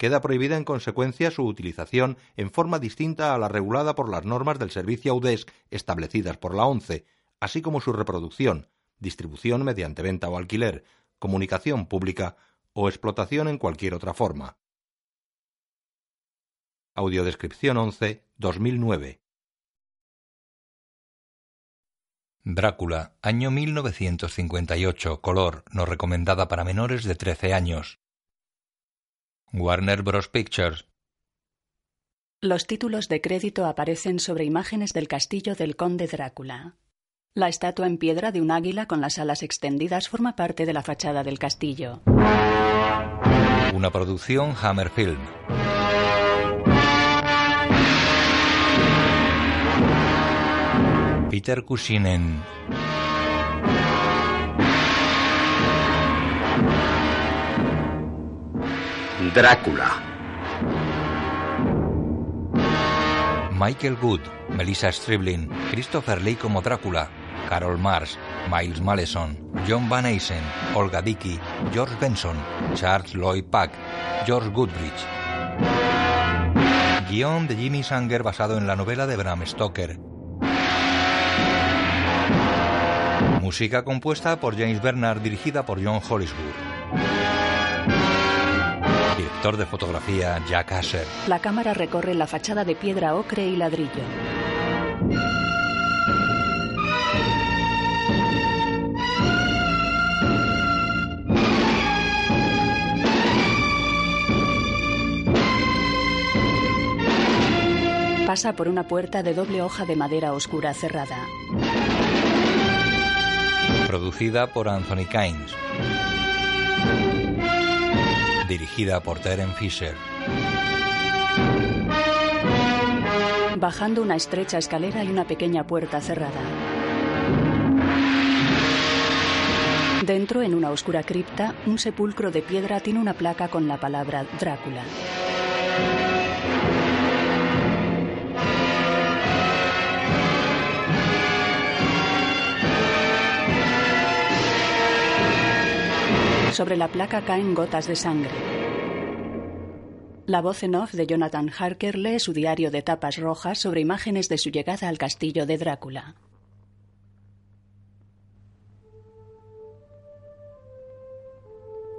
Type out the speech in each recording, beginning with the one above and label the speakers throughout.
Speaker 1: Queda prohibida en consecuencia su utilización en forma distinta a la regulada por las normas del servicio Audesc establecidas por la ONCE, así como su reproducción, distribución mediante venta o alquiler, comunicación pública o explotación en cualquier otra forma. Audiodescripción 11 2009
Speaker 2: Drácula, año 1958, color, no recomendada para menores de 13 años. Warner Bros. Pictures.
Speaker 3: Los títulos de crédito aparecen sobre imágenes del castillo del conde Drácula. La estatua en piedra de un águila con las alas extendidas forma parte de la fachada del castillo.
Speaker 2: Una producción Hammer Film. Peter Cushingen.
Speaker 4: Drácula.
Speaker 2: Michael Good, Melissa Striblin, Christopher Lee como Drácula, Carol Mars, Miles Maleson, John Van Eysen, Olga Dickey, George Benson, Charles Lloyd Pack, George Goodrich. Guión de Jimmy Sanger basado en la novela de Bram Stoker. Música compuesta por James Bernard dirigida por John Hollisworth. Director de fotografía Jack Asher.
Speaker 3: La cámara recorre la fachada de piedra ocre y ladrillo. Pasa por una puerta de doble hoja de madera oscura cerrada.
Speaker 2: Producida por Anthony Kynes. Dirigida por Terence Fisher.
Speaker 3: Bajando una estrecha escalera y una pequeña puerta cerrada. Dentro, en una oscura cripta, un sepulcro de piedra tiene una placa con la palabra Drácula. Sobre la placa caen gotas de sangre. La voz en off de Jonathan Harker lee su diario de tapas rojas sobre imágenes de su llegada al castillo de Drácula.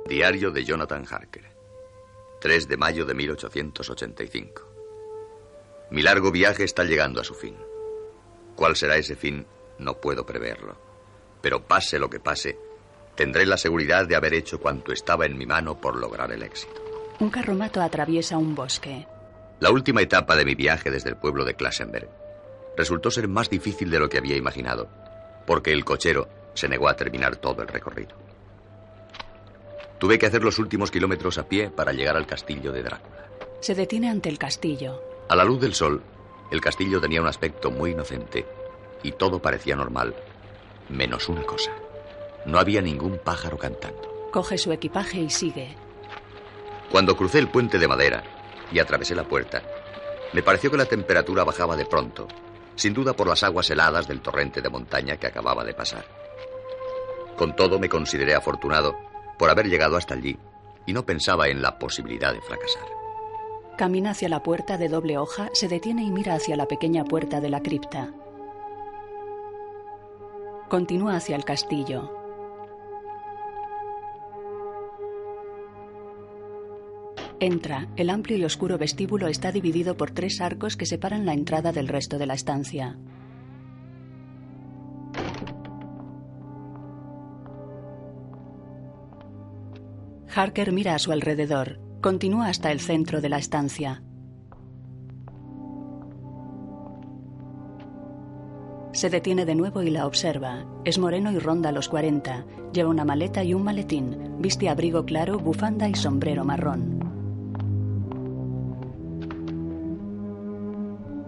Speaker 4: Diario de Jonathan Harker. 3 de mayo de 1885. Mi largo viaje está llegando a su fin. ¿Cuál será ese fin? No puedo preverlo. Pero pase lo que pase, tendré la seguridad de haber hecho cuanto estaba en mi mano por lograr el éxito.
Speaker 3: Un carromato atraviesa un bosque.
Speaker 4: La última etapa de mi viaje desde el pueblo de Klassenberg resultó ser más difícil de lo que había imaginado, porque el cochero se negó a terminar todo el recorrido. Tuve que hacer los últimos kilómetros a pie para llegar al castillo de Drácula.
Speaker 3: Se detiene ante el castillo.
Speaker 4: A la luz del sol, el castillo tenía un aspecto muy inocente y todo parecía normal, menos una cosa. No había ningún pájaro cantando.
Speaker 3: Coge su equipaje y sigue.
Speaker 4: Cuando crucé el puente de madera y atravesé la puerta, me pareció que la temperatura bajaba de pronto, sin duda por las aguas heladas del torrente de montaña que acababa de pasar. Con todo me consideré afortunado por haber llegado hasta allí y no pensaba en la posibilidad de fracasar.
Speaker 3: Camina hacia la puerta de doble hoja, se detiene y mira hacia la pequeña puerta de la cripta. Continúa hacia el castillo. Entra. El amplio y oscuro vestíbulo está dividido por tres arcos que separan la entrada del resto de la estancia. Harker mira a su alrededor. Continúa hasta el centro de la estancia. Se detiene de nuevo y la observa. Es moreno y ronda los 40. Lleva una maleta y un maletín. Viste abrigo claro, bufanda y sombrero marrón.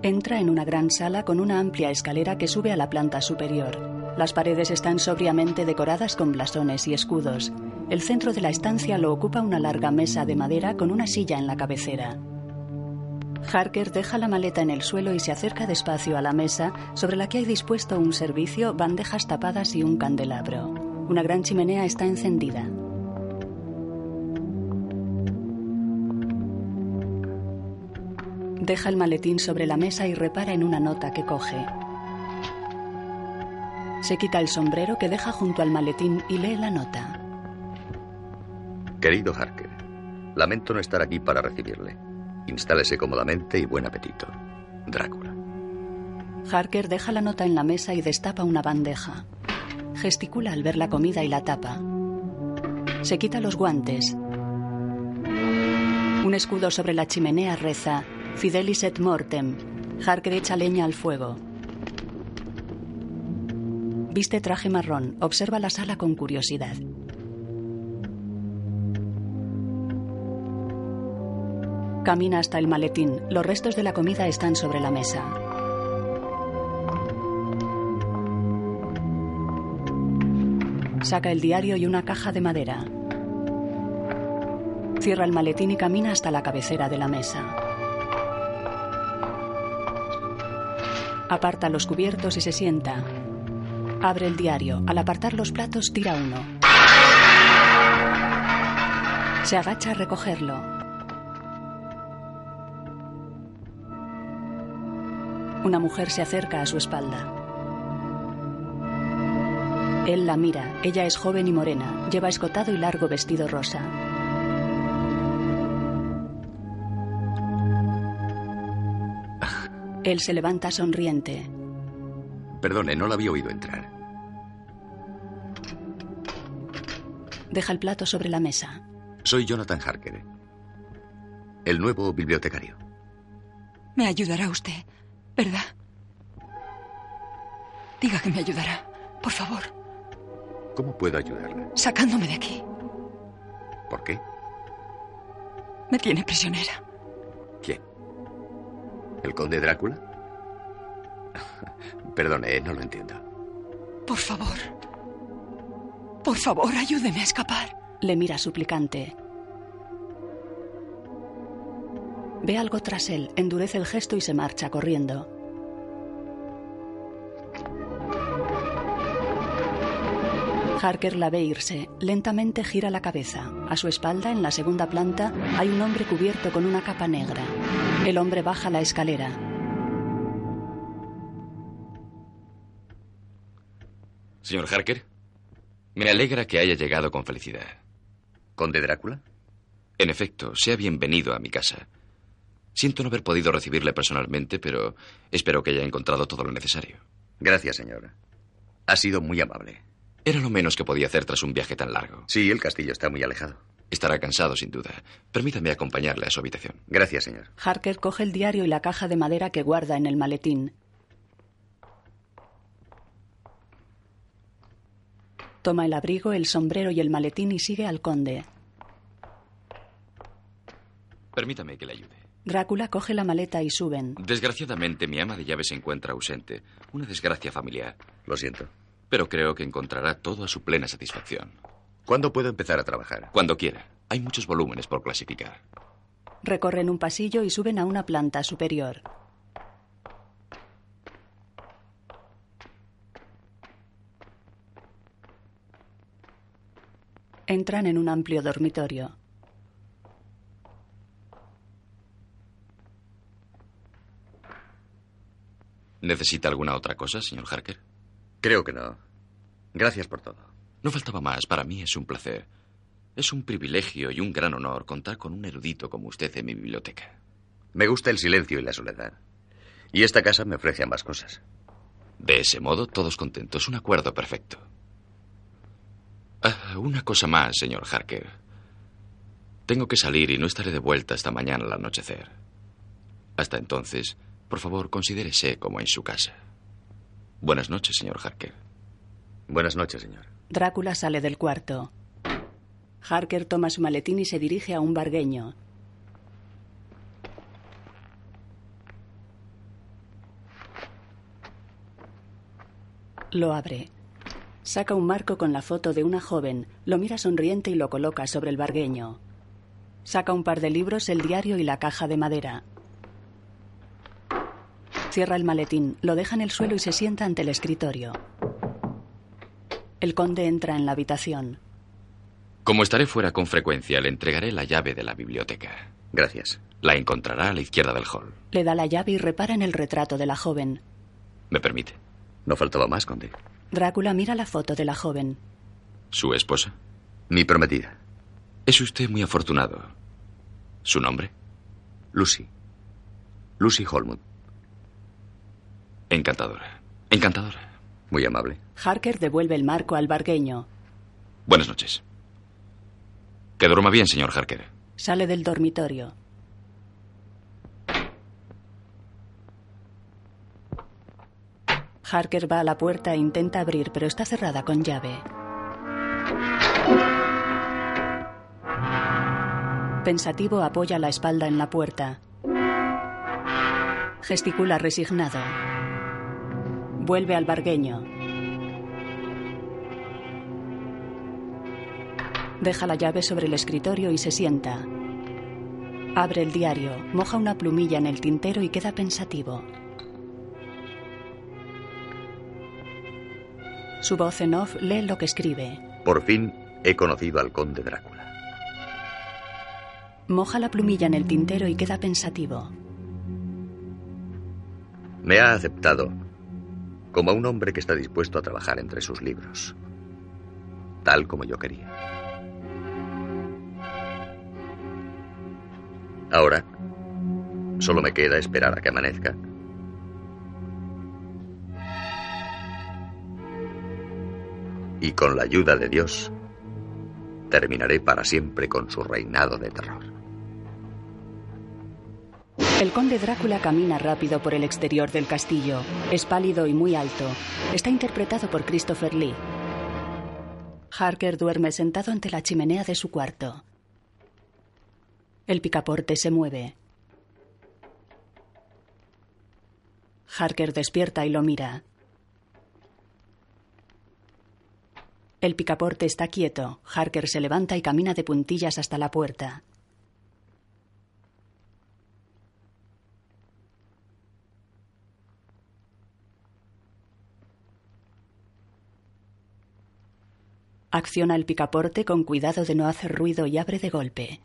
Speaker 3: Entra en una gran sala con una amplia escalera que sube a la planta superior. Las paredes están sobriamente decoradas con blasones y escudos. El centro de la estancia lo ocupa una larga mesa de madera con una silla en la cabecera. Harker deja la maleta en el suelo y se acerca despacio a la mesa, sobre la que hay dispuesto un servicio, bandejas tapadas y un candelabro. Una gran chimenea está encendida. Deja el maletín sobre la mesa y repara en una nota que coge. Se quita el sombrero que deja junto al maletín y lee la nota.
Speaker 4: Querido Harker, lamento no estar aquí para recibirle. Instálese cómodamente y buen apetito. Drácula.
Speaker 3: Harker deja la nota en la mesa y destapa una bandeja. Gesticula al ver la comida y la tapa. Se quita los guantes. Un escudo sobre la chimenea reza Fidelis et mortem. Harker echa leña al fuego. Viste traje marrón. Observa la sala con curiosidad. Camina hasta el maletín. Los restos de la comida están sobre la mesa. Saca el diario y una caja de madera. Cierra el maletín y camina hasta la cabecera de la mesa. Aparta los cubiertos y se sienta. Abre el diario. Al apartar los platos, tira uno. Se agacha a recogerlo. Una mujer se acerca a su espalda. Él la mira. Ella es joven y morena. Lleva escotado y largo vestido rosa. Él se levanta sonriente.
Speaker 4: Perdone, no la había oído entrar.
Speaker 3: Deja el plato sobre la mesa.
Speaker 4: Soy Jonathan Harker, el nuevo bibliotecario.
Speaker 5: Me ayudará usted. ¿Verdad? Diga que me ayudará, por favor.
Speaker 4: ¿Cómo puedo ayudarla?
Speaker 5: Sacándome de aquí.
Speaker 4: ¿Por qué?
Speaker 5: Me tiene prisionera.
Speaker 4: ¿El conde Drácula? Perdone, no lo entiendo.
Speaker 5: Por favor. Por favor, ayúdeme a escapar.
Speaker 3: Le mira suplicante. Ve algo tras él, endurece el gesto y se marcha corriendo. Harker la ve irse. Lentamente gira la cabeza. A su espalda, en la segunda planta, hay un hombre cubierto con una capa negra. El hombre baja la escalera.
Speaker 6: Señor Harker, me alegra que haya llegado con felicidad.
Speaker 4: ¿Conde Drácula?
Speaker 6: En efecto, sea bienvenido a mi casa. Siento no haber podido recibirle personalmente, pero espero que haya encontrado todo lo necesario.
Speaker 4: Gracias, señora. Ha sido muy amable.
Speaker 6: Era lo menos que podía hacer tras un viaje tan largo.
Speaker 4: Sí, el castillo está muy alejado.
Speaker 6: Estará cansado, sin duda. Permítame acompañarle a su habitación.
Speaker 4: Gracias, señor.
Speaker 3: Harker coge el diario y la caja de madera que guarda en el maletín. Toma el abrigo, el sombrero y el maletín y sigue al conde.
Speaker 6: Permítame que le ayude.
Speaker 3: Drácula coge la maleta y suben.
Speaker 6: Desgraciadamente, mi ama de llaves se encuentra ausente. Una desgracia familiar.
Speaker 4: Lo siento.
Speaker 6: Pero creo que encontrará todo a su plena satisfacción.
Speaker 4: ¿Cuándo puedo empezar a trabajar?
Speaker 6: Cuando quiera. Hay muchos volúmenes por clasificar.
Speaker 3: Recorren un pasillo y suben a una planta superior. Entran en un amplio dormitorio.
Speaker 6: ¿Necesita alguna otra cosa, señor Harker?
Speaker 4: Creo que no. Gracias por todo.
Speaker 6: No faltaba más. Para mí es un placer. Es un privilegio y un gran honor contar con un erudito como usted en mi biblioteca.
Speaker 4: Me gusta el silencio y la soledad. Y esta casa me ofrece ambas cosas.
Speaker 6: De ese modo, todos contentos. Un acuerdo perfecto. Ah, una cosa más, señor Harker. Tengo que salir y no estaré de vuelta hasta mañana al anochecer. Hasta entonces, por favor, considérese como en su casa. Buenas noches, señor Harker.
Speaker 4: Buenas noches, señor.
Speaker 3: Drácula sale del cuarto. Harker toma su maletín y se dirige a un bargueño. Lo abre. Saca un marco con la foto de una joven, lo mira sonriente y lo coloca sobre el bargueño. Saca un par de libros, el diario y la caja de madera. Cierra el maletín, lo deja en el suelo y se sienta ante el escritorio. El conde entra en la habitación.
Speaker 6: Como estaré fuera con frecuencia, le entregaré la llave de la biblioteca.
Speaker 4: Gracias.
Speaker 6: La encontrará a la izquierda del hall.
Speaker 3: Le da la llave y repara en el retrato de la joven.
Speaker 6: ¿Me permite?
Speaker 4: No faltaba más, conde.
Speaker 3: Drácula mira la foto de la joven.
Speaker 6: ¿Su esposa?
Speaker 4: Mi prometida.
Speaker 6: Es usted muy afortunado. ¿Su nombre?
Speaker 4: Lucy. Lucy Holmwood.
Speaker 6: Encantadora. Encantadora.
Speaker 4: Muy amable.
Speaker 3: Harker devuelve el marco al bargueño.
Speaker 6: Buenas noches. Que duerma bien, señor Harker.
Speaker 3: Sale del dormitorio. Harker va a la puerta e intenta abrir, pero está cerrada con llave. Pensativo apoya la espalda en la puerta. Gesticula resignado. Vuelve al bargueño. Deja la llave sobre el escritorio y se sienta. Abre el diario, moja una plumilla en el tintero y queda pensativo. Su voz en off lee lo que escribe.
Speaker 4: Por fin he conocido al conde Drácula.
Speaker 3: Moja la plumilla en el tintero y queda pensativo.
Speaker 4: Me ha aceptado como a un hombre que está dispuesto a trabajar entre sus libros, tal como yo quería. Ahora, solo me queda esperar a que amanezca. Y con la ayuda de Dios, terminaré para siempre con su reinado de terror.
Speaker 3: El conde Drácula camina rápido por el exterior del castillo. Es pálido y muy alto. Está interpretado por Christopher Lee. Harker duerme sentado ante la chimenea de su cuarto. El picaporte se mueve. Harker despierta y lo mira. El picaporte está quieto. Harker se levanta y camina de puntillas hasta la puerta. Acciona el picaporte con cuidado de no hacer ruido y abre de golpe.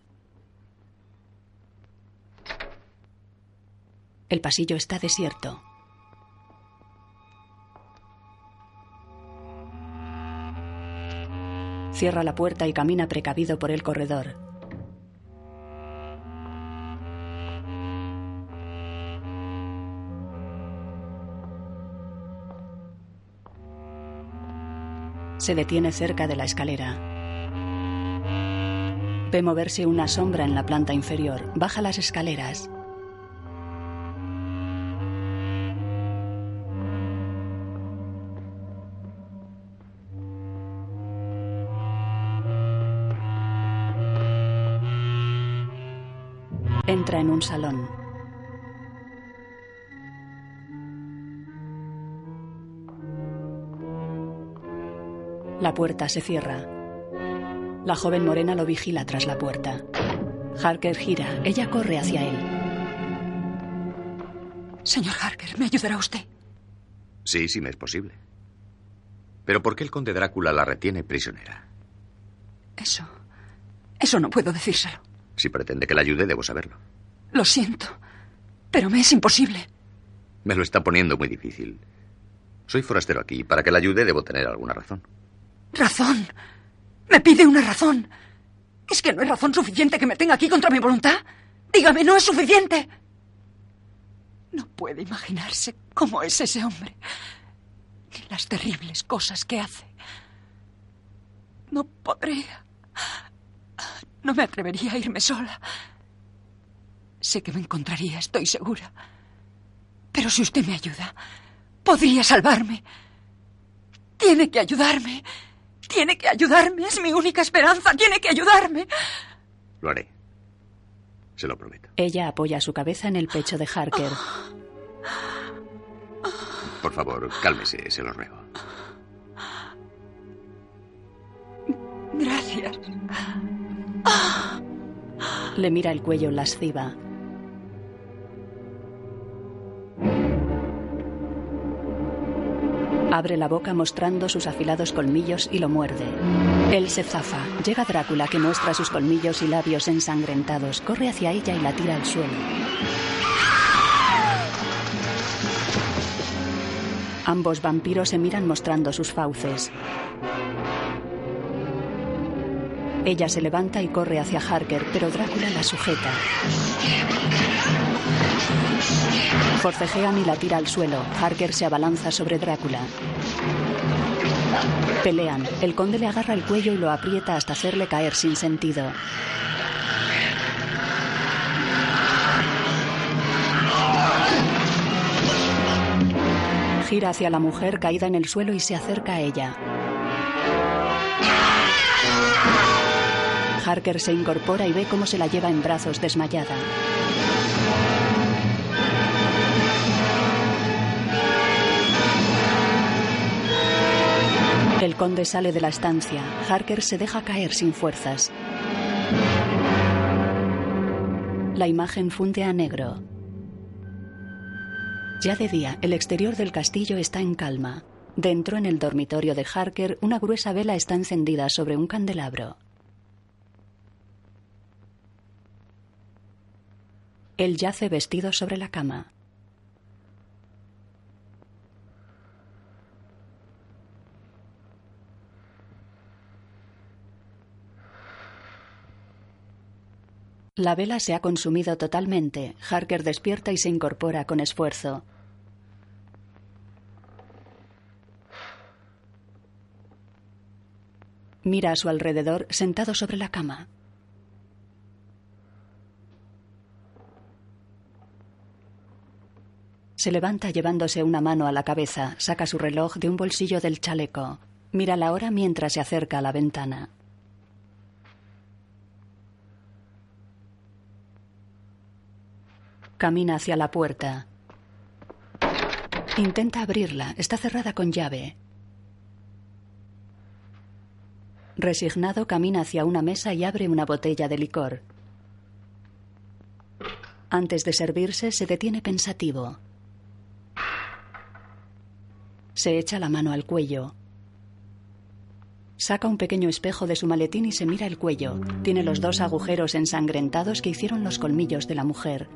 Speaker 3: El pasillo está desierto. Cierra la puerta y camina precavido por el corredor. Se detiene cerca de la escalera. Ve moverse una sombra en la planta inferior. Baja las escaleras. Entra en un salón. La puerta se cierra. La joven morena lo vigila tras la puerta. Harker gira. Ella corre hacia él.
Speaker 5: Señor Harker, ¿me ayudará usted?
Speaker 4: Sí, sí me es posible. Pero ¿por qué el conde Drácula la retiene prisionera?
Speaker 5: Eso. Eso no puedo decírselo.
Speaker 4: Si pretende que la ayude, debo saberlo.
Speaker 5: Lo siento. Pero me es imposible.
Speaker 4: Me lo está poniendo muy difícil. Soy forastero aquí. Para que la ayude, debo tener alguna razón.
Speaker 5: ¿Razón? ¿Me pide una razón? ¿Es que no es razón suficiente que me tenga aquí contra mi voluntad? Dígame, ¿no es suficiente? No puede imaginarse cómo es ese hombre. Ni las terribles cosas que hace. No podría. No me atrevería a irme sola. Sé que me encontraría, estoy segura. Pero si usted me ayuda, podría salvarme. Tiene que ayudarme. Tiene que ayudarme. Es mi única esperanza. Tiene que ayudarme.
Speaker 4: Lo haré. Se lo prometo.
Speaker 3: Ella apoya su cabeza en el pecho de Harker.
Speaker 4: Por favor, cálmese, se lo ruego. Gracias.
Speaker 3: Le mira el cuello lasciva. Abre la boca mostrando sus afilados colmillos y lo muerde. Él se zafa. Llega Drácula que muestra sus colmillos y labios ensangrentados. Corre hacia ella y la tira al suelo. Ambos vampiros se miran mostrando sus fauces. Ella se levanta y corre hacia Harker, pero Drácula la sujeta. Forcejean y la tira al suelo. Harker se abalanza sobre Drácula. Pelean. El conde le agarra el cuello y lo aprieta hasta hacerle caer sin sentido. Gira hacia la mujer caída en el suelo y se acerca a ella. Harker se incorpora y ve cómo se la lleva en brazos desmayada. Conde sale de la estancia. Harker se deja caer sin fuerzas. La imagen funde a negro. Ya de día, el exterior del castillo está en calma. Dentro, en el dormitorio de Harker, una gruesa vela está encendida sobre un candelabro. Él yace vestido sobre la cama. La vela se ha consumido totalmente. Harker despierta y se incorpora con esfuerzo. Mira a su alrededor sentado sobre la cama. Se levanta llevándose una mano a la cabeza, saca su reloj de un bolsillo del chaleco. Mira la hora mientras se acerca a la ventana. Camina hacia la puerta. Intenta abrirla. Está cerrada con llave. Resignado, camina hacia una mesa y abre una botella de licor. Antes de servirse, se detiene pensativo. Se echa la mano al cuello. Saca un pequeño espejo de su maletín y se mira el cuello. Tiene los dos agujeros ensangrentados que hicieron los colmillos de la mujer.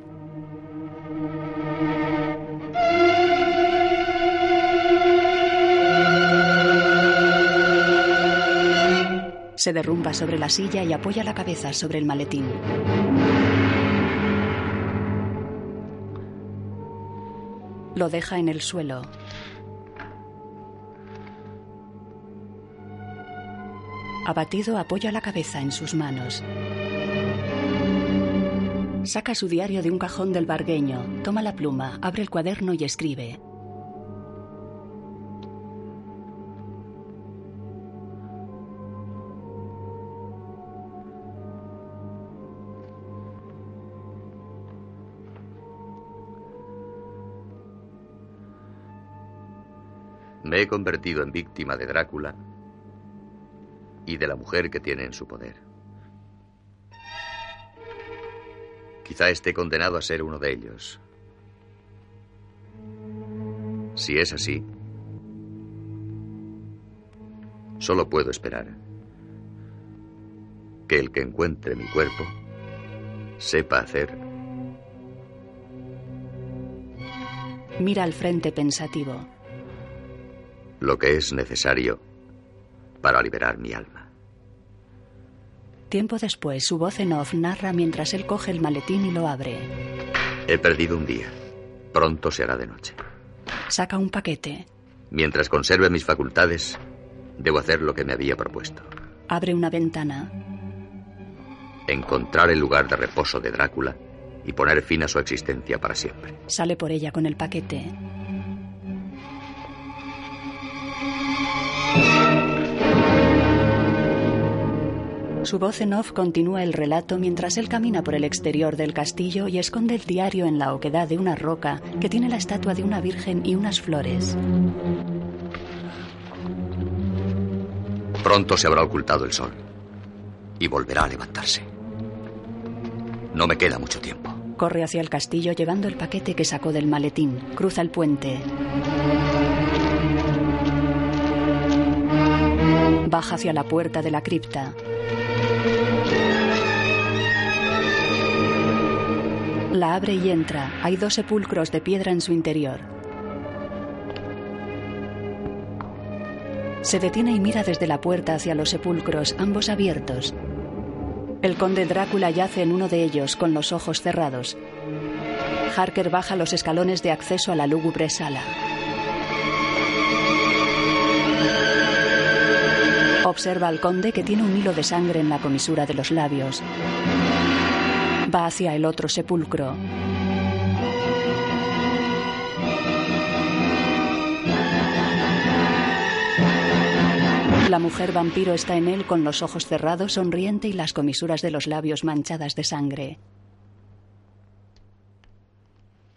Speaker 3: Se derrumba sobre la silla y apoya la cabeza sobre el maletín. Lo deja en el suelo. Abatido apoya la cabeza en sus manos. Saca su diario de un cajón del bargueño, toma la pluma, abre el cuaderno y escribe.
Speaker 4: Me he convertido en víctima de Drácula y de la mujer que tiene en su poder. Quizá esté condenado a ser uno de ellos. Si es así, solo puedo esperar que el que encuentre mi cuerpo sepa hacer.
Speaker 3: Mira al frente pensativo
Speaker 4: lo que es necesario para liberar mi alma.
Speaker 3: Tiempo después, su voz en off narra mientras él coge el maletín y lo abre.
Speaker 4: He perdido un día. Pronto se hará de noche.
Speaker 3: Saca un paquete.
Speaker 4: Mientras conserve mis facultades, debo hacer lo que me había propuesto.
Speaker 3: Abre una ventana.
Speaker 4: Encontrar el lugar de reposo de Drácula y poner fin a su existencia para siempre.
Speaker 3: Sale por ella con el paquete. Su voz en off continúa el relato mientras él camina por el exterior del castillo y esconde el diario en la oquedad de una roca que tiene la estatua de una virgen y unas flores.
Speaker 4: Pronto se habrá ocultado el sol y volverá a levantarse. No me queda mucho tiempo.
Speaker 3: Corre hacia el castillo llevando el paquete que sacó del maletín. Cruza el puente. Baja hacia la puerta de la cripta. La abre y entra. Hay dos sepulcros de piedra en su interior. Se detiene y mira desde la puerta hacia los sepulcros, ambos abiertos. El conde Drácula yace en uno de ellos, con los ojos cerrados. Harker baja los escalones de acceso a la lúgubre sala. Observa al conde que tiene un hilo de sangre en la comisura de los labios. Va hacia el otro sepulcro. La mujer vampiro está en él con los ojos cerrados, sonriente y las comisuras de los labios manchadas de sangre.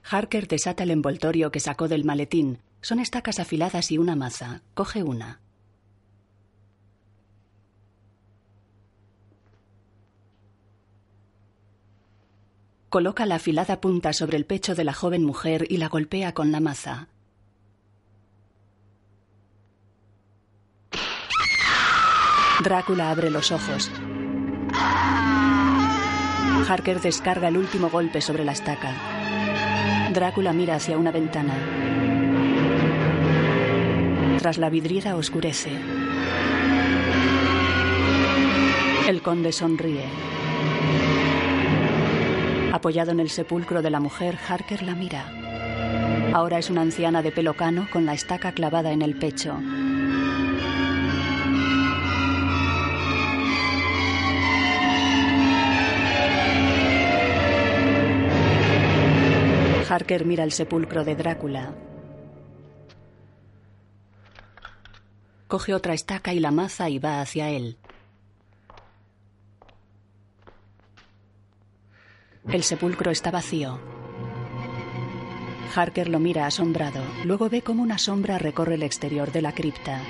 Speaker 3: Harker desata el envoltorio que sacó del maletín. Son estacas afiladas y una maza. Coge una. Coloca la afilada punta sobre el pecho de la joven mujer y la golpea con la maza. Drácula abre los ojos. Harker descarga el último golpe sobre la estaca. Drácula mira hacia una ventana. Tras la vidriera oscurece. El conde sonríe. Apoyado en el sepulcro de la mujer, Harker la mira. Ahora es una anciana de pelo cano con la estaca clavada en el pecho. Harker mira el sepulcro de Drácula. Coge otra estaca y la maza y va hacia él. El sepulcro está vacío. Harker lo mira asombrado. Luego ve cómo una sombra recorre el exterior de la cripta.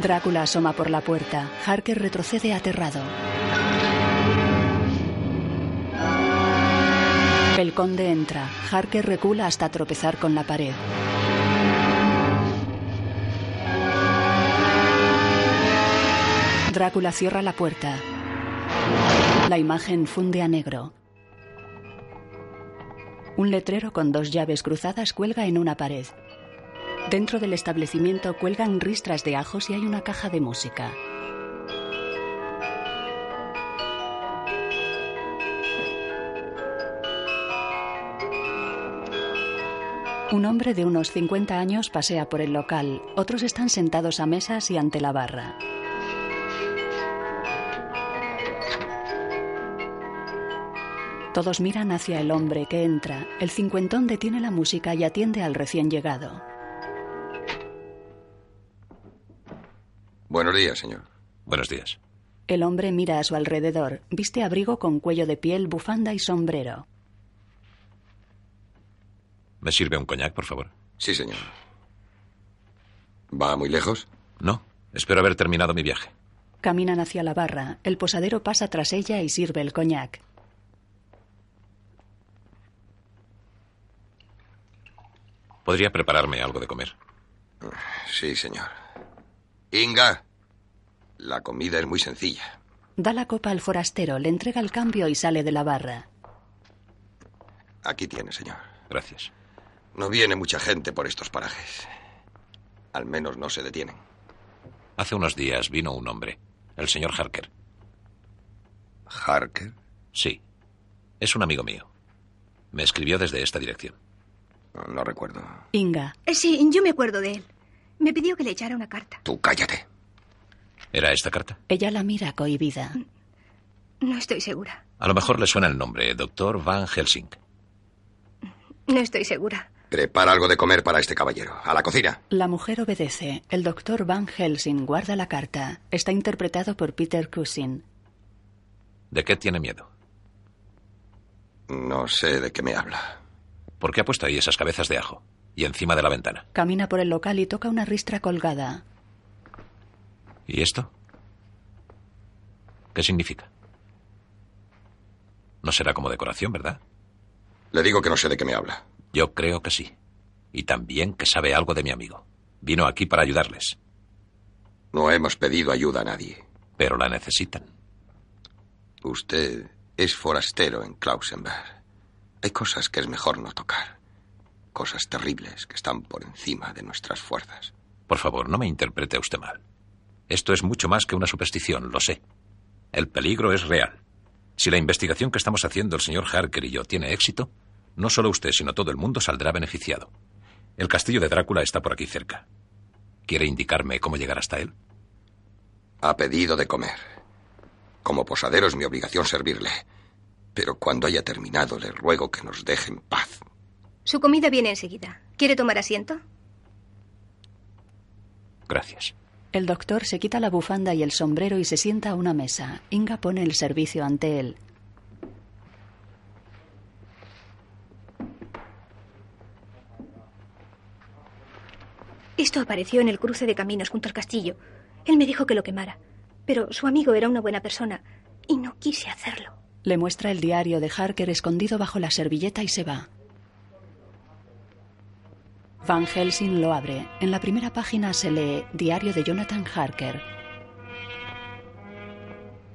Speaker 3: Drácula asoma por la puerta. Harker retrocede aterrado. El conde entra. Harker recula hasta tropezar con la pared. Drácula cierra la puerta. La imagen funde a negro. Un letrero con dos llaves cruzadas cuelga en una pared. Dentro del establecimiento cuelgan ristras de ajos y hay una caja de música. Un hombre de unos 50 años pasea por el local. Otros están sentados a mesas y ante la barra. Todos miran hacia el hombre que entra. El cincuentón detiene la música y atiende al recién llegado.
Speaker 7: Buenos días, señor.
Speaker 2: Buenos días.
Speaker 3: El hombre mira a su alrededor. Viste abrigo con cuello de piel, bufanda y sombrero.
Speaker 2: ¿Me sirve un coñac, por favor?
Speaker 7: Sí, señor. ¿Va muy lejos?
Speaker 2: No. Espero haber terminado mi viaje.
Speaker 3: Caminan hacia la barra. El posadero pasa tras ella y sirve el coñac.
Speaker 2: ¿Podría prepararme algo de comer?
Speaker 7: Sí, señor. Inga, la comida es muy sencilla.
Speaker 3: Da la copa al forastero, le entrega el cambio y sale de la barra.
Speaker 7: Aquí tiene, señor.
Speaker 2: Gracias.
Speaker 7: No viene mucha gente por estos parajes. Al menos no se detienen.
Speaker 2: Hace unos días vino un hombre, el señor Harker.
Speaker 7: ¿Harker?
Speaker 2: Sí. Es un amigo mío. Me escribió desde esta dirección.
Speaker 7: No, recuerdo.
Speaker 3: Inga.
Speaker 8: Eh, Sí, yo me acuerdo de él. Me pidió que le echara una carta.
Speaker 7: Tú cállate.
Speaker 2: ¿Era esta carta?
Speaker 3: Ella la mira cohibida.
Speaker 8: No estoy segura.
Speaker 2: A lo mejor le suena el nombre, Doctor Van Helsing.
Speaker 8: No estoy segura.
Speaker 7: Prepara algo de comer para este caballero. A la cocina.
Speaker 3: La mujer obedece. El doctor Van Helsing guarda la carta. Está interpretado por Peter Cushing.
Speaker 2: ¿De qué tiene miedo?
Speaker 7: No sé de qué me habla.
Speaker 2: ¿Por qué ha puesto ahí esas cabezas de ajo?
Speaker 9: y encima de la ventana.
Speaker 3: Camina por el local y toca una ristra colgada.
Speaker 9: ¿Y esto? ¿Qué significa? No será como decoración, ¿verdad?
Speaker 7: Le digo que no sé de qué me habla.
Speaker 9: Yo creo que sí. Y también que sabe algo de mi amigo. Vino aquí para ayudarles.
Speaker 7: No hemos pedido ayuda a nadie.
Speaker 9: Pero la necesitan.
Speaker 7: Usted es forastero en Klausenberg. Hay cosas que es mejor no tocar. Cosas terribles que están por encima de nuestras fuerzas.
Speaker 9: Por favor, no me interprete usted mal. Esto es mucho más que una superstición, lo sé. El peligro es real. Si la investigación que estamos haciendo el señor Harker y yo tiene éxito, no solo usted, sino todo el mundo saldrá beneficiado. El castillo de Drácula está por aquí cerca. ¿Quiere indicarme cómo llegar hasta él?
Speaker 7: Ha pedido de comer. Como posadero es mi obligación servirle. Pero cuando haya terminado, le ruego que nos deje en paz.
Speaker 8: Su comida viene enseguida. ¿Quiere tomar asiento?
Speaker 9: Gracias.
Speaker 3: El doctor se quita la bufanda y el sombrero y se sienta a una mesa. Inga pone el servicio ante él.
Speaker 8: Esto apareció en el cruce de caminos junto al castillo. Él me dijo que lo quemara. Pero su amigo era una buena persona y no quise hacerlo.
Speaker 3: Le muestra el diario de Harker escondido bajo la servilleta y se va. Van Helsing lo abre. En la primera página se lee Diario de Jonathan Harker.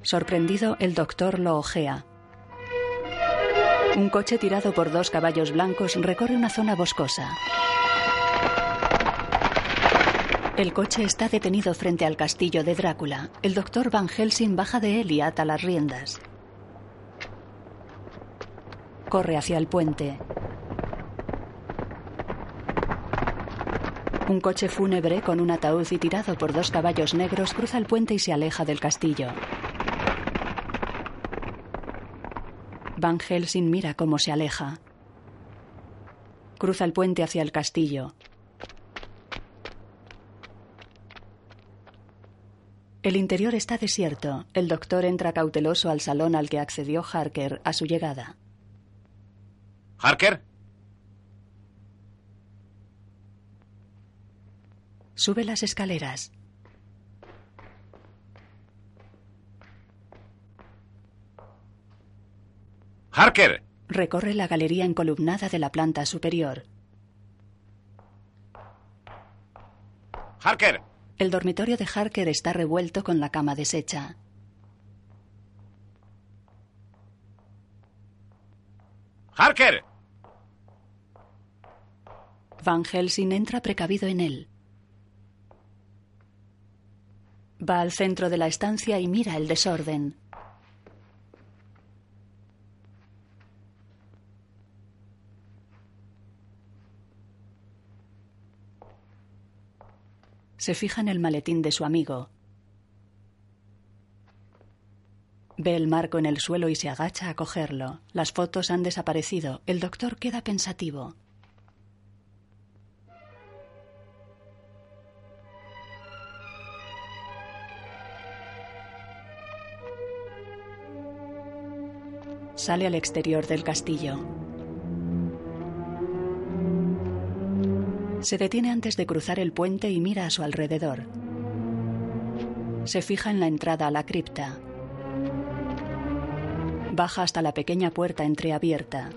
Speaker 3: Sorprendido, el doctor lo ojea. Un coche tirado por dos caballos blancos recorre una zona boscosa. El coche está detenido frente al castillo de Drácula. El doctor Van Helsing baja de él y ata las riendas. Corre hacia el puente. Un coche fúnebre con un ataúd y tirado por dos caballos negros cruza el puente y se aleja del castillo. Van Helsing mira cómo se aleja. Cruza el puente hacia el castillo. El interior está desierto. El doctor entra cauteloso al salón al que accedió Harker a su llegada.
Speaker 9: ¿Harker?
Speaker 3: Sube las escaleras.
Speaker 9: ¡Harker!
Speaker 3: Recorre la galería encolumnada de la planta superior.
Speaker 9: ¡Harker!
Speaker 3: El dormitorio de Harker está revuelto con la cama deshecha.
Speaker 9: ¡Harker!
Speaker 3: Van Helsing entra precavido en él. Va al centro de la estancia y mira el desorden. Se fija en el maletín de su amigo. Ve el marco en el suelo y se agacha a cogerlo. Las fotos han desaparecido. El doctor queda pensativo. Sale al exterior del castillo. Se detiene antes de cruzar el puente y mira a su alrededor. Se fija en la entrada a la cripta. Baja hasta la pequeña puerta entreabierta.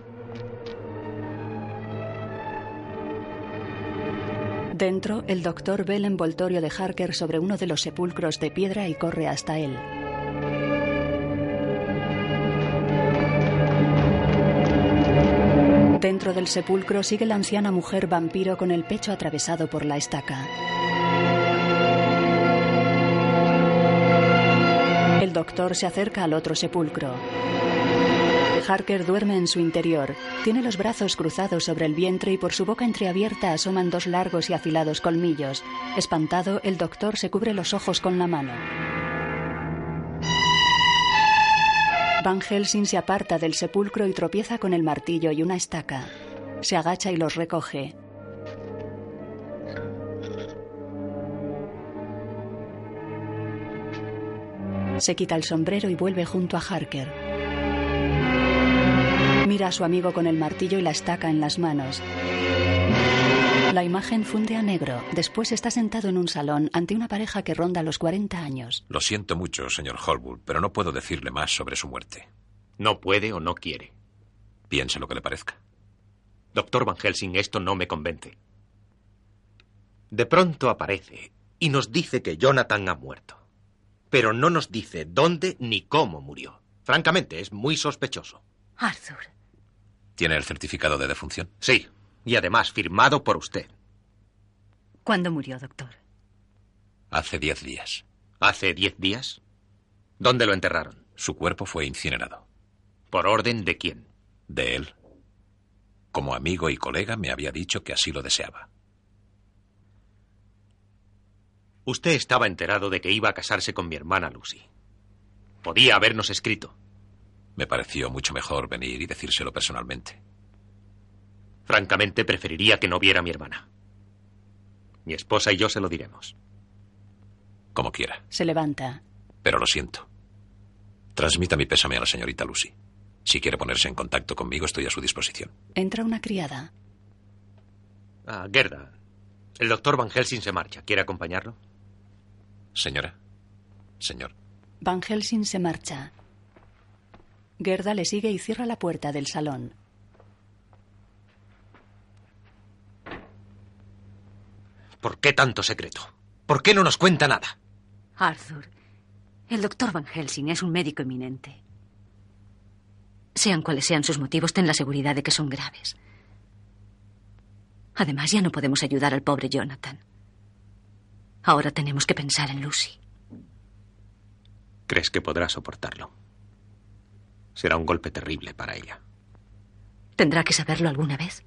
Speaker 3: Dentro, el doctor ve el envoltorio de Harker sobre uno de los sepulcros de piedra y corre hasta él. Dentro del sepulcro sigue la anciana mujer vampiro con el pecho atravesado por la estaca. El doctor se acerca al otro sepulcro. Harker duerme en su interior. Tiene los brazos cruzados sobre el vientre y por su boca entreabierta asoman dos largos y afilados colmillos. Espantado, el doctor se cubre los ojos con la mano. Van Helsing se aparta del sepulcro y tropieza con el martillo y una estaca. Se agacha y los recoge. Se quita el sombrero y vuelve junto a Harker. Mira a su amigo con el martillo y la estaca en las manos. La imagen funde a negro. Después está sentado en un salón ante una pareja que ronda los 40 años.
Speaker 9: Lo siento mucho, señor Holwood, pero no puedo decirle más sobre su muerte.
Speaker 10: No puede o no quiere.
Speaker 9: Piense lo que le parezca.
Speaker 10: Doctor Van Helsing, esto no me convence. De pronto aparece y nos dice que Jonathan ha muerto. Pero no nos dice dónde ni cómo murió. Francamente, es muy sospechoso.
Speaker 5: Arthur.
Speaker 9: ¿Tiene el certificado de defunción?
Speaker 10: Sí, y además firmado por usted.
Speaker 5: ¿Cuándo murió, doctor?
Speaker 9: Hace diez días.
Speaker 10: ¿Hace diez días? ¿Dónde lo enterraron?
Speaker 9: Su cuerpo fue incinerado.
Speaker 10: ¿Por orden de quién?
Speaker 9: De él. Como amigo y colega me había dicho que así lo deseaba.
Speaker 10: Usted estaba enterado de que iba a casarse con mi hermana Lucy. Podía habernos escrito.
Speaker 9: Me pareció mucho mejor venir y decírselo personalmente.
Speaker 10: Francamente, preferiría que no viera a mi hermana. Mi esposa y yo se lo diremos.
Speaker 9: Como quiera.
Speaker 3: Se levanta.
Speaker 9: Pero lo siento. Transmita mi pésame a la señorita Lucy. Si quiere ponerse en contacto conmigo, estoy a su disposición.
Speaker 3: Entra una criada.
Speaker 10: Ah, Gerda. El doctor Van Helsing se marcha. ¿Quiere acompañarlo?
Speaker 9: Señora. Señor.
Speaker 3: Van Helsing se marcha. Gerda le sigue y cierra la puerta del salón.
Speaker 10: ¿Por qué tanto secreto? ¿Por qué no nos cuenta nada?
Speaker 5: Arthur, el doctor Van Helsing es un médico eminente. Sean cuales sean sus motivos, ten la seguridad de que son graves. Además, ya no podemos ayudar al pobre Jonathan. Ahora tenemos que pensar en Lucy.
Speaker 10: ¿Crees que podrá soportarlo? Será un golpe terrible para ella.
Speaker 5: ¿Tendrá que saberlo alguna vez?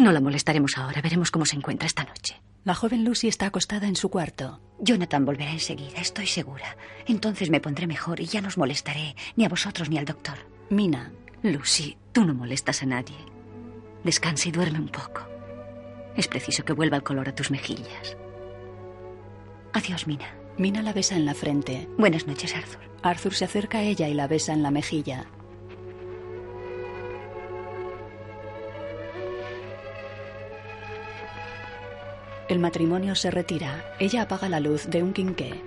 Speaker 5: No la molestaremos ahora. Veremos cómo se encuentra esta noche.
Speaker 3: La joven Lucy está acostada en su cuarto.
Speaker 11: Jonathan volverá enseguida, estoy segura. Entonces me pondré mejor y ya no os molestaré, ni a vosotros ni al doctor.
Speaker 3: Mina.
Speaker 5: Lucy, tú no molestas a nadie. Descansa y duerme un poco. Es preciso que vuelva el color a tus mejillas.
Speaker 11: Adiós, Mina.
Speaker 3: Mina la besa en la frente.
Speaker 11: Buenas noches, Arthur.
Speaker 3: Arthur se acerca a ella y la besa en la mejilla. El matrimonio se retira. Ella apaga la luz de un quinqué.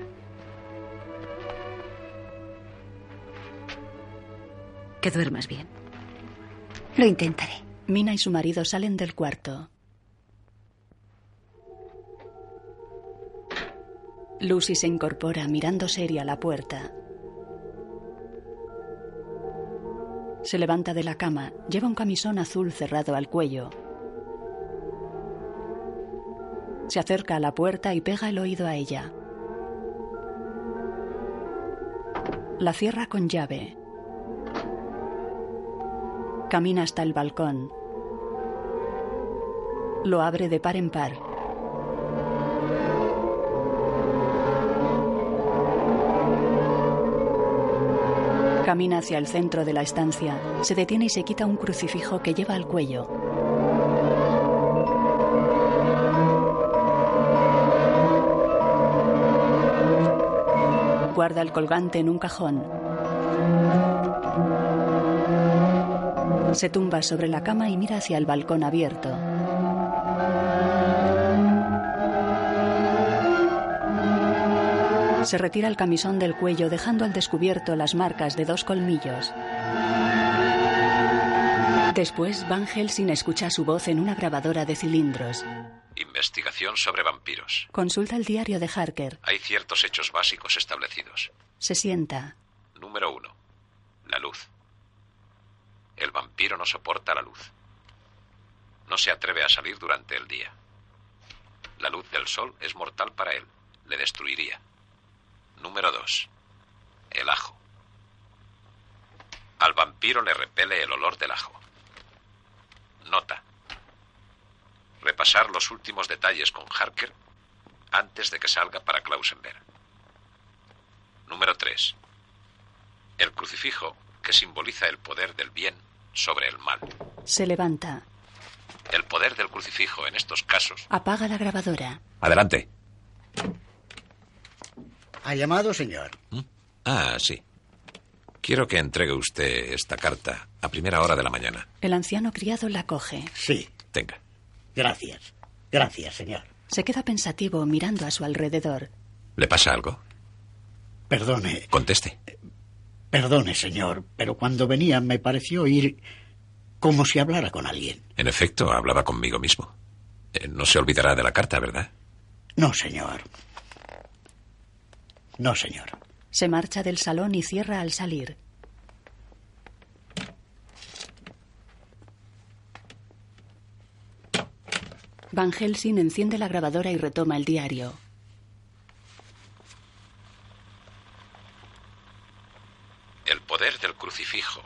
Speaker 5: Que duermas bien.
Speaker 11: Lo intentaré.
Speaker 3: Mina y su marido salen del cuarto. Lucy se incorpora mirando seria a la puerta. Se levanta de la cama, lleva un camisón azul cerrado al cuello. Se acerca a la puerta y pega el oído a ella. La cierra con llave. Camina hasta el balcón. Lo abre de par en par. Camina hacia el centro de la estancia. Se detiene y se quita un crucifijo que lleva al cuello. Guarda el colgante en un cajón. Se tumba sobre la cama y mira hacia el balcón abierto. Se retira el camisón del cuello dejando al descubierto las marcas de dos colmillos. Después, Van Helsing escucha su voz en una grabadora de cilindros.
Speaker 9: Sobre vampiros.
Speaker 3: Consulta el diario de Harker.
Speaker 9: Hay ciertos hechos básicos establecidos.
Speaker 3: Se sienta.
Speaker 9: Número uno. La luz. El vampiro no soporta la luz. No se atreve a salir durante el día. La luz del sol es mortal para él. Le destruiría. Número dos. El ajo. Al vampiro le repele el olor del ajo. Nota. Repasar los últimos detalles con Harker antes de que salga para Klausenberg. Número 3. El crucifijo que simboliza el poder del bien sobre el mal.
Speaker 3: Se levanta.
Speaker 9: El poder del crucifijo en estos casos.
Speaker 3: Apaga la grabadora.
Speaker 9: Adelante.
Speaker 12: ¿Ha llamado, señor?
Speaker 9: Ah, sí. Quiero que entregue usted esta carta a primera hora de la mañana.
Speaker 3: El anciano criado la coge.
Speaker 12: Sí.
Speaker 9: Tenga.
Speaker 12: Gracias. Gracias, señor.
Speaker 3: Se queda pensativo mirando a su alrededor.
Speaker 9: ¿Le pasa algo?
Speaker 12: Perdone.
Speaker 9: Conteste.
Speaker 12: Perdone, señor, pero cuando venía me pareció oír como si hablara con alguien.
Speaker 9: En efecto, hablaba conmigo mismo. Eh, no se olvidará de la carta, ¿verdad?
Speaker 12: No, señor. No, señor.
Speaker 3: Se marcha del salón y cierra al salir. Van Helsing enciende la grabadora y retoma el diario.
Speaker 9: El poder del crucifijo,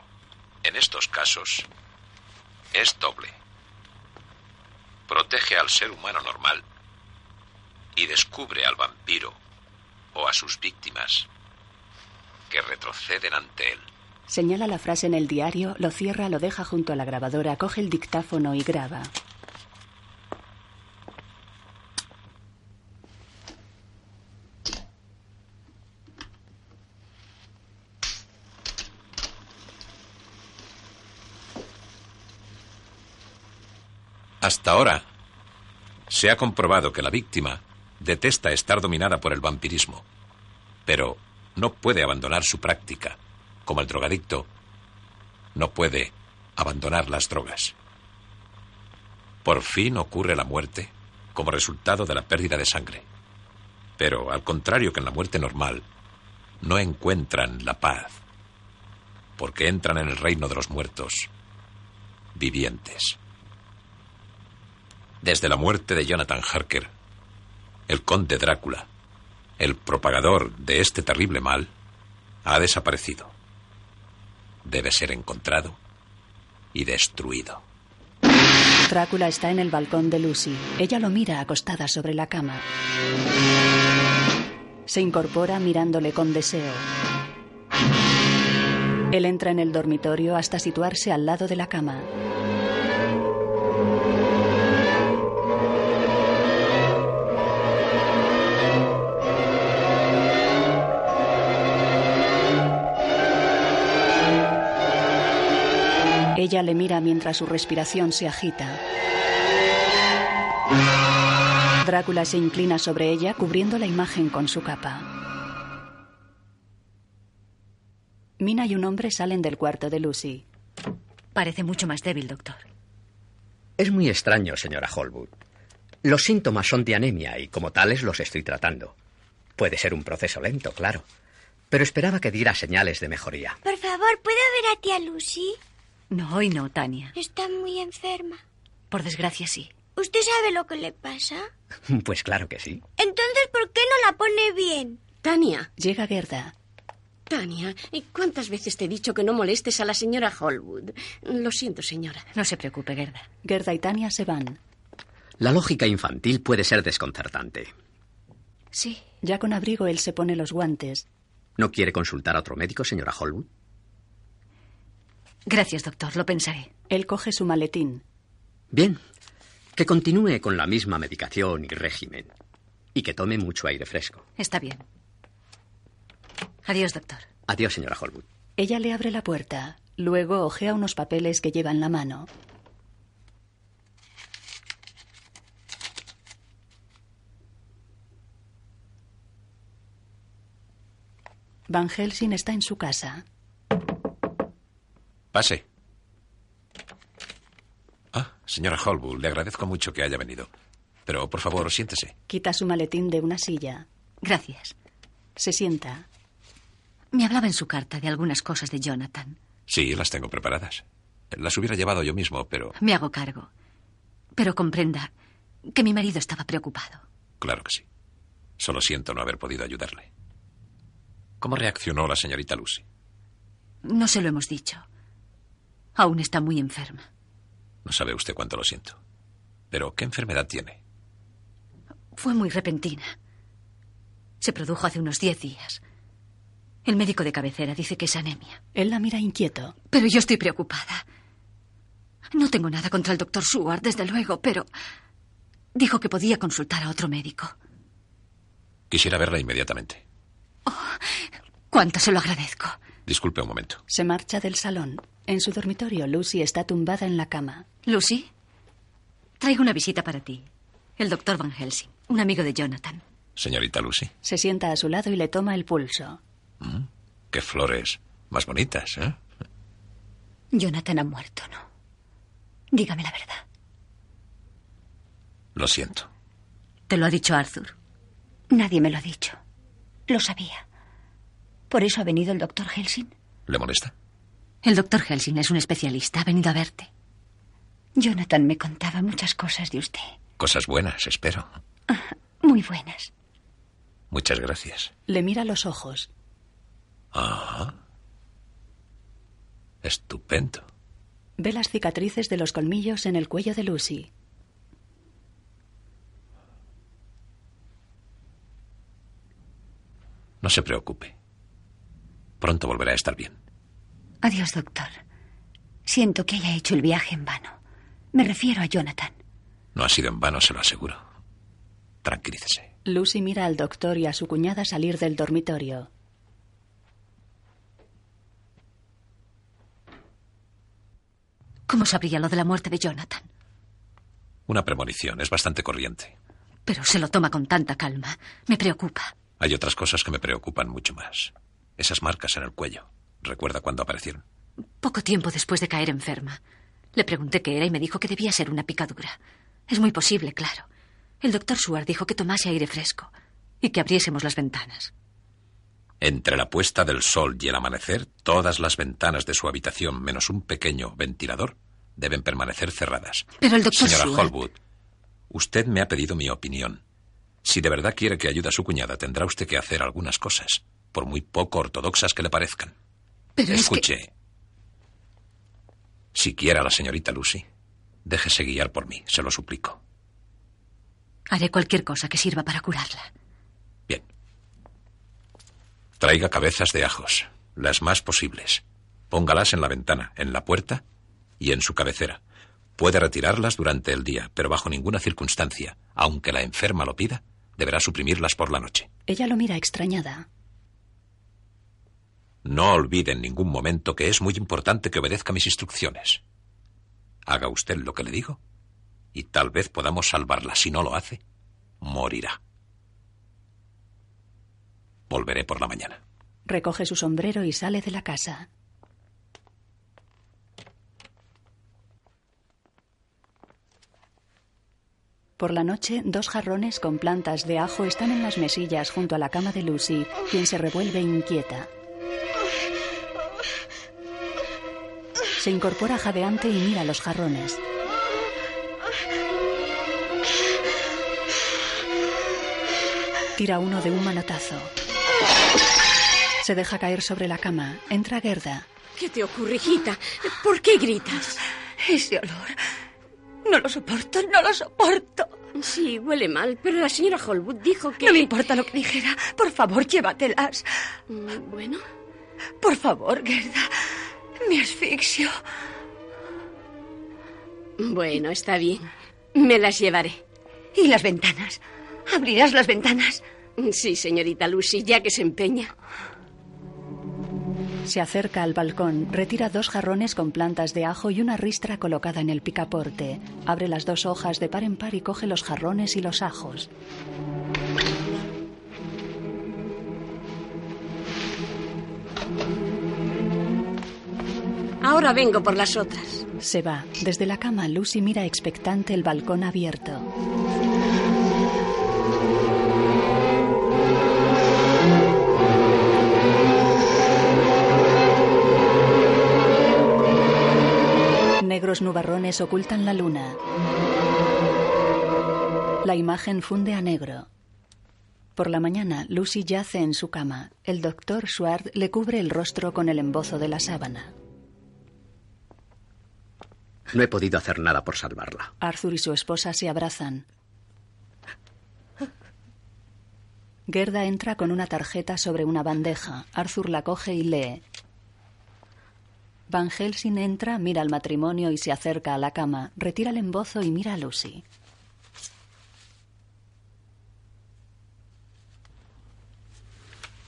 Speaker 9: en estos casos, es doble. Protege al ser humano normal y descubre al vampiro o a sus víctimas que retroceden ante él.
Speaker 3: Señala la frase en el diario, lo cierra, lo deja junto a la grabadora, coge el dictáfono y graba.
Speaker 9: Hasta ahora, se ha comprobado que la víctima detesta estar dominada por el vampirismo, pero no puede abandonar su práctica, como el drogadicto no puede abandonar las drogas. Por fin ocurre la muerte como resultado de la pérdida de sangre. Pero, al contrario que en la muerte normal, no encuentran la paz, porque entran en el reino de los muertos vivientes. Desde la muerte de Jonathan Harker, el conde Drácula, el propagador de este terrible mal, ha desaparecido. Debe ser encontrado y destruido.
Speaker 3: Drácula está en el balcón de Lucy. Ella lo mira acostada sobre la cama. Se incorpora mirándole con deseo. Él entra en el dormitorio hasta situarse al lado de la cama. Ella le mira mientras su respiración se agita. Drácula se inclina sobre ella cubriendo la imagen con su capa. Mina y un hombre salen del cuarto de Lucy.
Speaker 11: Parece mucho más débil, doctor.
Speaker 13: Es muy extraño, señora Holwood. Los síntomas son de anemia y como tales los estoy tratando. Puede ser un proceso lento, claro. Pero esperaba que diera señales de mejoría.
Speaker 14: Por favor, ¿puedo ver a tía Lucy?
Speaker 11: No, hoy no, Tania.
Speaker 14: Está muy enferma.
Speaker 11: Por desgracia, sí.
Speaker 14: ¿Usted sabe lo que le pasa?
Speaker 13: Pues claro que sí.
Speaker 14: Entonces, ¿por qué no la pone bien?
Speaker 15: Tania.
Speaker 3: Llega Gerda.
Speaker 15: Tania, ¿y ¿cuántas veces te he dicho que no molestes a la señora Holwood? Lo siento, señora.
Speaker 11: No se preocupe, Gerda.
Speaker 3: Gerda y Tania se van.
Speaker 13: La lógica infantil puede ser desconcertante.
Speaker 11: Sí.
Speaker 3: Ya con abrigo él se pone los guantes.
Speaker 13: ¿No quiere consultar a otro médico, señora Holwood?
Speaker 11: Gracias, doctor. Lo pensaré.
Speaker 3: Él coge su maletín.
Speaker 13: Bien. Que continúe con la misma medicación y régimen. Y que tome mucho aire fresco.
Speaker 11: Está bien. Adiós, doctor.
Speaker 13: Adiós, señora Holwood.
Speaker 3: Ella le abre la puerta. Luego ojea unos papeles que lleva en la mano. Van Helsing está en su casa.
Speaker 9: Pase. Ah, señora Holwood, le agradezco mucho que haya venido. Pero, por favor, siéntese.
Speaker 3: Quita su maletín de una silla.
Speaker 11: Gracias.
Speaker 3: Se sienta.
Speaker 11: Me hablaba en su carta de algunas cosas de Jonathan.
Speaker 9: Sí, las tengo preparadas. Las hubiera llevado yo mismo, pero...
Speaker 11: Me hago cargo. Pero comprenda que mi marido estaba preocupado.
Speaker 9: Claro que sí. Solo siento no haber podido ayudarle. ¿Cómo reaccionó la señorita Lucy?
Speaker 11: No se lo hemos dicho. Aún está muy enferma.
Speaker 9: No sabe usted cuánto lo siento. Pero, ¿qué enfermedad tiene?
Speaker 11: Fue muy repentina. Se produjo hace unos diez días. El médico de cabecera dice que es anemia.
Speaker 3: Él la mira inquieto.
Speaker 11: Pero yo estoy preocupada. No tengo nada contra el doctor Seward, desde luego, pero dijo que podía consultar a otro médico.
Speaker 9: Quisiera verla inmediatamente.
Speaker 11: Oh, cuánto se lo agradezco.
Speaker 9: Disculpe un momento.
Speaker 3: Se marcha del salón. En su dormitorio, Lucy está tumbada en la cama.
Speaker 11: ¿Lucy? Traigo una visita para ti. El doctor Van Helsing, un amigo de Jonathan.
Speaker 9: Señorita Lucy.
Speaker 3: Se sienta a su lado y le toma el pulso.
Speaker 9: Mm, qué flores más bonitas, ¿eh?
Speaker 11: Jonathan ha muerto, ¿no? Dígame la verdad.
Speaker 9: Lo siento.
Speaker 11: ¿Te lo ha dicho Arthur?
Speaker 5: Nadie me lo ha dicho. Lo sabía. ¿Por eso ha venido el doctor Helsing?
Speaker 9: ¿Le molesta?
Speaker 11: El doctor Helsing es un especialista. Ha venido a verte.
Speaker 5: Jonathan me contaba muchas cosas de usted.
Speaker 9: Cosas buenas, espero.
Speaker 5: Muy buenas.
Speaker 9: Muchas gracias.
Speaker 3: Le mira los ojos.
Speaker 9: Ah. Estupendo.
Speaker 3: Ve las cicatrices de los colmillos en el cuello de Lucy.
Speaker 9: No se preocupe. Pronto volverá a estar bien.
Speaker 5: Adiós, doctor. Siento que haya hecho el viaje en vano. Me refiero a Jonathan.
Speaker 9: No ha sido en vano, se lo aseguro. Tranquilícese.
Speaker 3: Lucy mira al doctor y a su cuñada salir del dormitorio.
Speaker 11: ¿Cómo sabría lo de la muerte de Jonathan?
Speaker 9: Una premonición, es bastante corriente.
Speaker 11: Pero se lo toma con tanta calma. Me preocupa.
Speaker 9: Hay otras cosas que me preocupan mucho más. Esas marcas en el cuello. ¿Recuerda cuándo aparecieron?
Speaker 11: Poco tiempo después de caer enferma. Le pregunté qué era y me dijo que debía ser una picadura. Es muy posible, claro. El doctor Suar dijo que tomase aire fresco y que abriésemos las ventanas.
Speaker 9: Entre la puesta del sol y el amanecer, todas las ventanas de su habitación, menos un pequeño ventilador, deben permanecer cerradas.
Speaker 11: Pero el doctor
Speaker 9: Señora
Speaker 11: Seward-
Speaker 9: Holwood, usted me ha pedido mi opinión. Si de verdad quiere que ayude a su cuñada, tendrá usted que hacer algunas cosas, por muy poco ortodoxas que le parezcan.
Speaker 11: Pero es que-
Speaker 9: Escuche. Si quiere a la señorita Lucy, déjese guiar por mí, se lo suplico.
Speaker 11: Haré cualquier cosa que sirva para curarla.
Speaker 9: Traiga cabezas de ajos, las más posibles. Póngalas en la ventana, en la puerta y en su cabecera. Puede retirarlas durante el día, pero bajo ninguna circunstancia, aunque la enferma lo pida, deberá suprimirlas por la noche.
Speaker 3: Ella lo mira extrañada.
Speaker 9: No olvide en ningún momento que es muy importante que obedezca mis instrucciones. Haga usted lo que le digo y tal vez podamos salvarla. Si no lo hace, morirá. Volveré por la mañana.
Speaker 3: Recoge su sombrero y sale de la casa. Por la noche, dos jarrones con plantas de ajo están en las mesillas junto a la cama de Lucy, quien se revuelve inquieta. Se incorpora jadeante y mira los jarrones. Tira uno de un manotazo. Se deja caer sobre la cama. Entra Gerda.
Speaker 15: ¿Qué te ocurre, hijita? ¿Por qué gritas?
Speaker 5: Ese olor. No lo soporto, no lo soporto.
Speaker 15: Sí, huele mal, pero la señora Holwood dijo que...
Speaker 5: No me importa lo que dijera. Por favor, llévatelas.
Speaker 15: Mm, Bueno,
Speaker 5: Por favor, Gerda. Me asfixio.
Speaker 15: bueno, está bien. Me las llevaré.
Speaker 5: ¿Y las ventanas? ¿Abrirás las ventanas?
Speaker 15: Sí, señorita Lucy, ya que se empeña.
Speaker 3: Se acerca al balcón, retira dos jarrones con plantas de ajo y una ristra colocada en el picaporte. Abre las dos hojas de par en par y coge los jarrones y los ajos.
Speaker 15: Ahora vengo por las otras.
Speaker 3: Se va. Desde la cama, Lucy mira expectante el balcón abierto. Negros nubarrones ocultan la luna. La imagen funde a negro. Por la mañana, Lucy yace en su cama. El doctor Swart le cubre el rostro con el embozo de la sábana.
Speaker 13: No he podido hacer nada por salvarla.
Speaker 3: Arthur y su esposa se abrazan. Gerda entra con una tarjeta sobre una bandeja. Arthur la coge y lee. Van Helsing entra, mira al matrimonio y se acerca a la cama. Retira el embozo y mira a Lucy.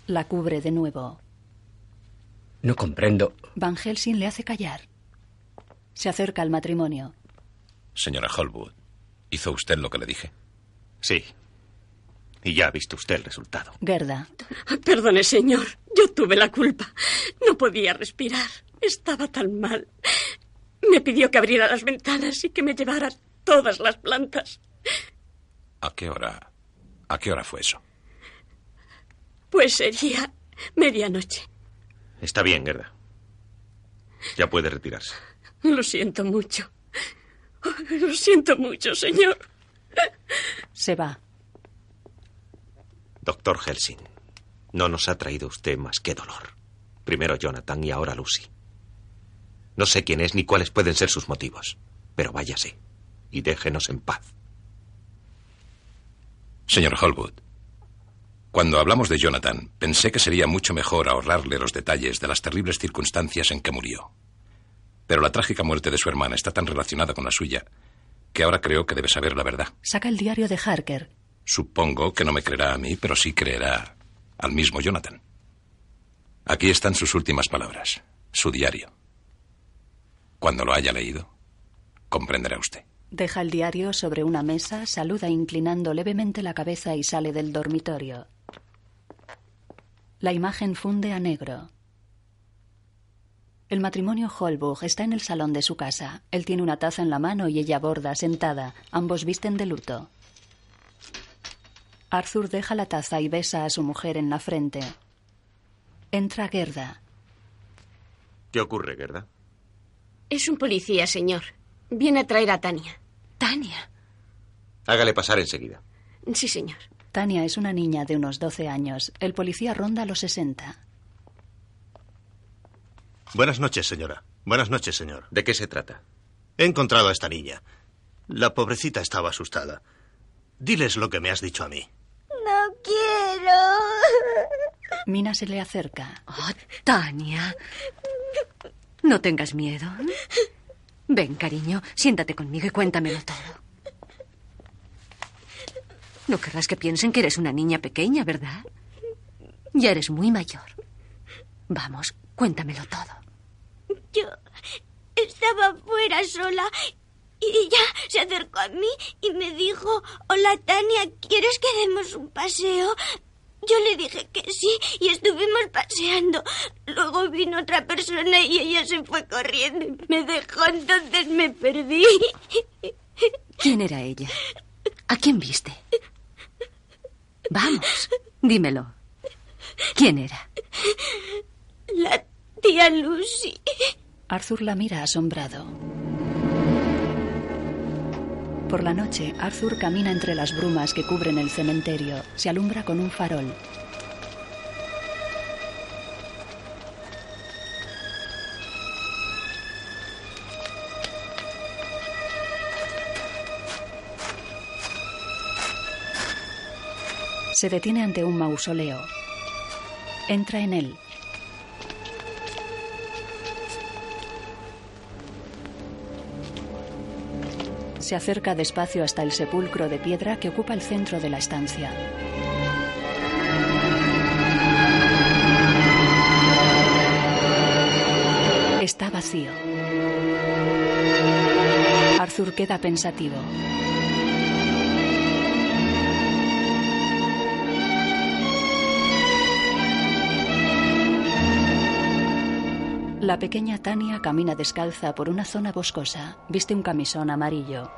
Speaker 3: La cubre de nuevo.
Speaker 13: No comprendo.
Speaker 3: Van Helsing le hace callar. Se acerca al matrimonio.
Speaker 9: Señora Holwood, ¿Hizo usted lo que le dije?
Speaker 10: Sí. Y ya ha visto usted el resultado.
Speaker 3: Gerda.
Speaker 15: Perdone, señor. Yo tuve la culpa. No podía respirar. Estaba tan mal. Me pidió que abriera las ventanas y que me llevara todas las plantas.
Speaker 9: ¿A qué hora? ¿A qué hora fue eso?
Speaker 15: Pues sería medianoche.
Speaker 10: Está bien, Gerda. Ya puede retirarse.
Speaker 15: Lo siento mucho. Lo siento mucho, señor.
Speaker 3: Se va.
Speaker 10: Doctor Helsing, no nos ha traído usted más que dolor. Primero Jonathan y ahora Lucy. No sé quién es ni cuáles pueden ser sus motivos, pero váyase y déjenos en paz.
Speaker 9: Señor Holwood, cuando hablamos de Jonathan, pensé que sería mucho mejor ahorrarle los detalles de las terribles circunstancias en que murió. Pero la trágica muerte de su hermana está tan relacionada con la suya que ahora creo que debe saber la verdad.
Speaker 3: Saca el diario de Harker.
Speaker 9: Supongo que no me creerá a mí, pero sí creerá al mismo Jonathan. Aquí están sus últimas palabras, su diario. Cuando lo haya leído, comprenderá usted.
Speaker 3: Deja el diario sobre una mesa, saluda inclinando levemente la cabeza y sale del dormitorio. La imagen funde a negro. El matrimonio Holbrook está en el salón de su casa. Él tiene una taza en la mano y ella borda, sentada. Ambos visten de luto. Arthur deja la taza y besa a su mujer en la frente. Entra Gerda.
Speaker 10: ¿Qué ocurre, Gerda?
Speaker 15: Es un policía, señor. Viene a traer a Tania.
Speaker 11: ¿Tania?
Speaker 10: Hágale pasar enseguida.
Speaker 15: Sí, señor.
Speaker 3: Tania es una niña de unos 12 años. El policía ronda los 60.
Speaker 16: Buenas noches, señora. Buenas noches, señor.
Speaker 10: ¿De qué se trata?
Speaker 16: He encontrado a esta niña. La pobrecita estaba asustada. Diles lo que me has dicho a mí.
Speaker 14: No quiero.
Speaker 3: Mina se le acerca.
Speaker 11: Oh, Tania. No tengas miedo. Ven, cariño, siéntate conmigo y cuéntamelo todo. No querrás que piensen que eres una niña pequeña, ¿verdad? Ya eres muy mayor. Vamos, cuéntamelo todo.
Speaker 14: Yo estaba fuera sola y ella se acercó a mí y me dijo, hola Tania, ¿quieres que demos un paseo? Yo le dije que sí y estuvimos paseando. Luego vino otra persona y ella se fue corriendo y me dejó, entonces me perdí.
Speaker 11: ¿Quién era ella? ¿A quién viste? Vamos, dímelo. ¿Quién era?
Speaker 14: La tía Lucy.
Speaker 3: Arthur la mira asombrado. Por la noche, Arthur camina entre las brumas que cubren el cementerio. Se alumbra con un farol. Se detiene ante un mausoleo. Entra en él. Se acerca despacio hasta el sepulcro de piedra que ocupa el centro de la estancia. Está vacío. Arthur queda pensativo. La pequeña Tania camina descalza por una zona boscosa. Viste un camisón amarillo.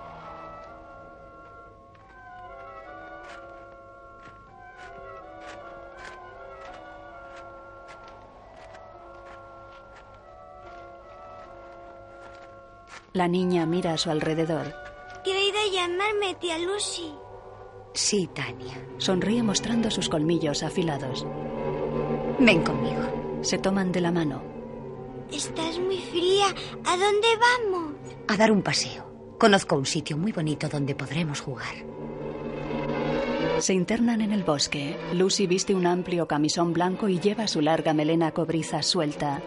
Speaker 3: La niña mira a su alrededor.
Speaker 14: ¿Qué ha ido a llamarme tía Lucy?
Speaker 11: Sí, Tania.
Speaker 3: Sonríe mostrando sus colmillos afilados.
Speaker 11: Ven conmigo.
Speaker 3: Se toman de la mano.
Speaker 14: Estás muy fría. ¿A dónde vamos?
Speaker 11: A dar un paseo. Conozco un sitio muy bonito donde podremos jugar.
Speaker 3: Se internan en el bosque. Lucy viste un amplio camisón blanco y lleva su larga melena cobriza suelta.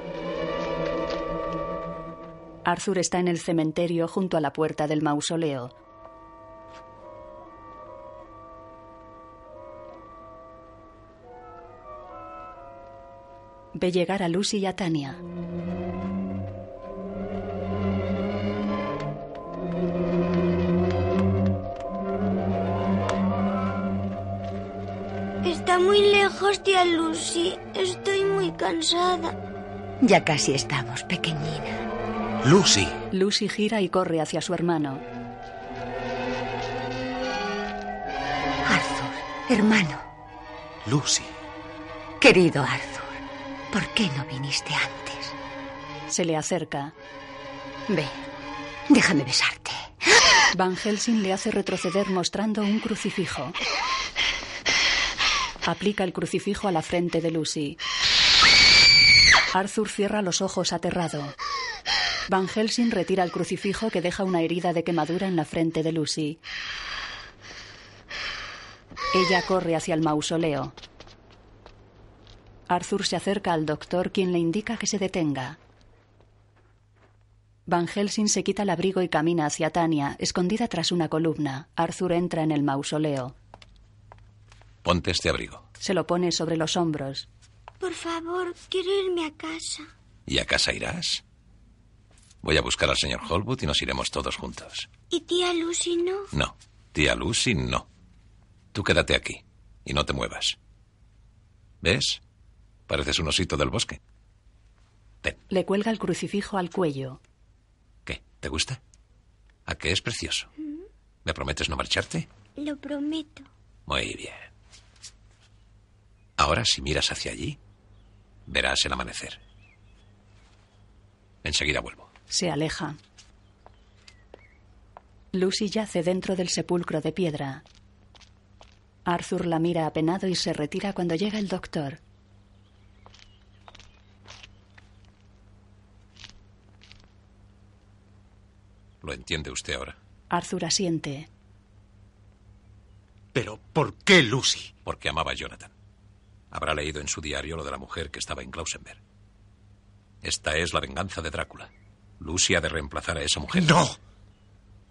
Speaker 3: Arthur está en el cementerio junto a la puerta del mausoleo. ve llegar a Lucy y a Tania.
Speaker 14: Está muy lejos, tía Lucy. Estoy muy cansada.
Speaker 17: Ya casi estamos, pequeñina.
Speaker 10: Lucy.
Speaker 3: Lucy gira y corre hacia su hermano.
Speaker 17: Arthur, hermano.
Speaker 10: Lucy.
Speaker 17: Querido Arthur. ¿Por qué no viniste antes?
Speaker 3: Se le acerca.
Speaker 17: Ve, déjame besarte.
Speaker 3: Van Helsing le hace retroceder mostrando un crucifijo. Aplica el crucifijo a la frente de Lucy. Arthur cierra los ojos aterrado. Van Helsing retira el crucifijo que deja una herida de quemadura en la frente de Lucy. Ella corre hacia el mausoleo. Arthur se acerca al doctor, quien le indica que se detenga. Van Helsing se quita el abrigo y camina hacia Tania, escondida tras una columna. Arthur entra en el mausoleo.
Speaker 9: Ponte este abrigo.
Speaker 3: Se lo pone sobre los hombros.
Speaker 14: Por favor, quiero irme a casa.
Speaker 9: ¿Y a casa irás? Voy a buscar al señor Holwood y nos iremos todos juntos.
Speaker 14: ¿Y tía Lucy no?
Speaker 9: No. Tía Lucy, no. Tú quédate aquí y no te muevas. ¿Ves? Pareces un osito del bosque.
Speaker 3: Le cuelga el crucifijo al cuello.
Speaker 9: ¿Qué? ¿Te gusta? ¿A qué es precioso? ¿Me prometes no marcharte?
Speaker 14: Lo prometo.
Speaker 9: Muy bien. Ahora, si miras hacia allí, verás el amanecer. Enseguida vuelvo.
Speaker 3: Se aleja. Lucy yace dentro del sepulcro de piedra. Arthur la mira apenado y se retira cuando llega el doctor.
Speaker 9: ¿Lo entiende usted ahora?
Speaker 3: Arthur asiente.
Speaker 10: Pero, ¿por qué Lucy?
Speaker 9: Porque amaba a Jonathan. Habrá leído en su diario lo de la mujer que estaba en Klausenberg. Esta es la venganza de Drácula. Lucy ha de reemplazar a esa mujer.
Speaker 10: ¡No!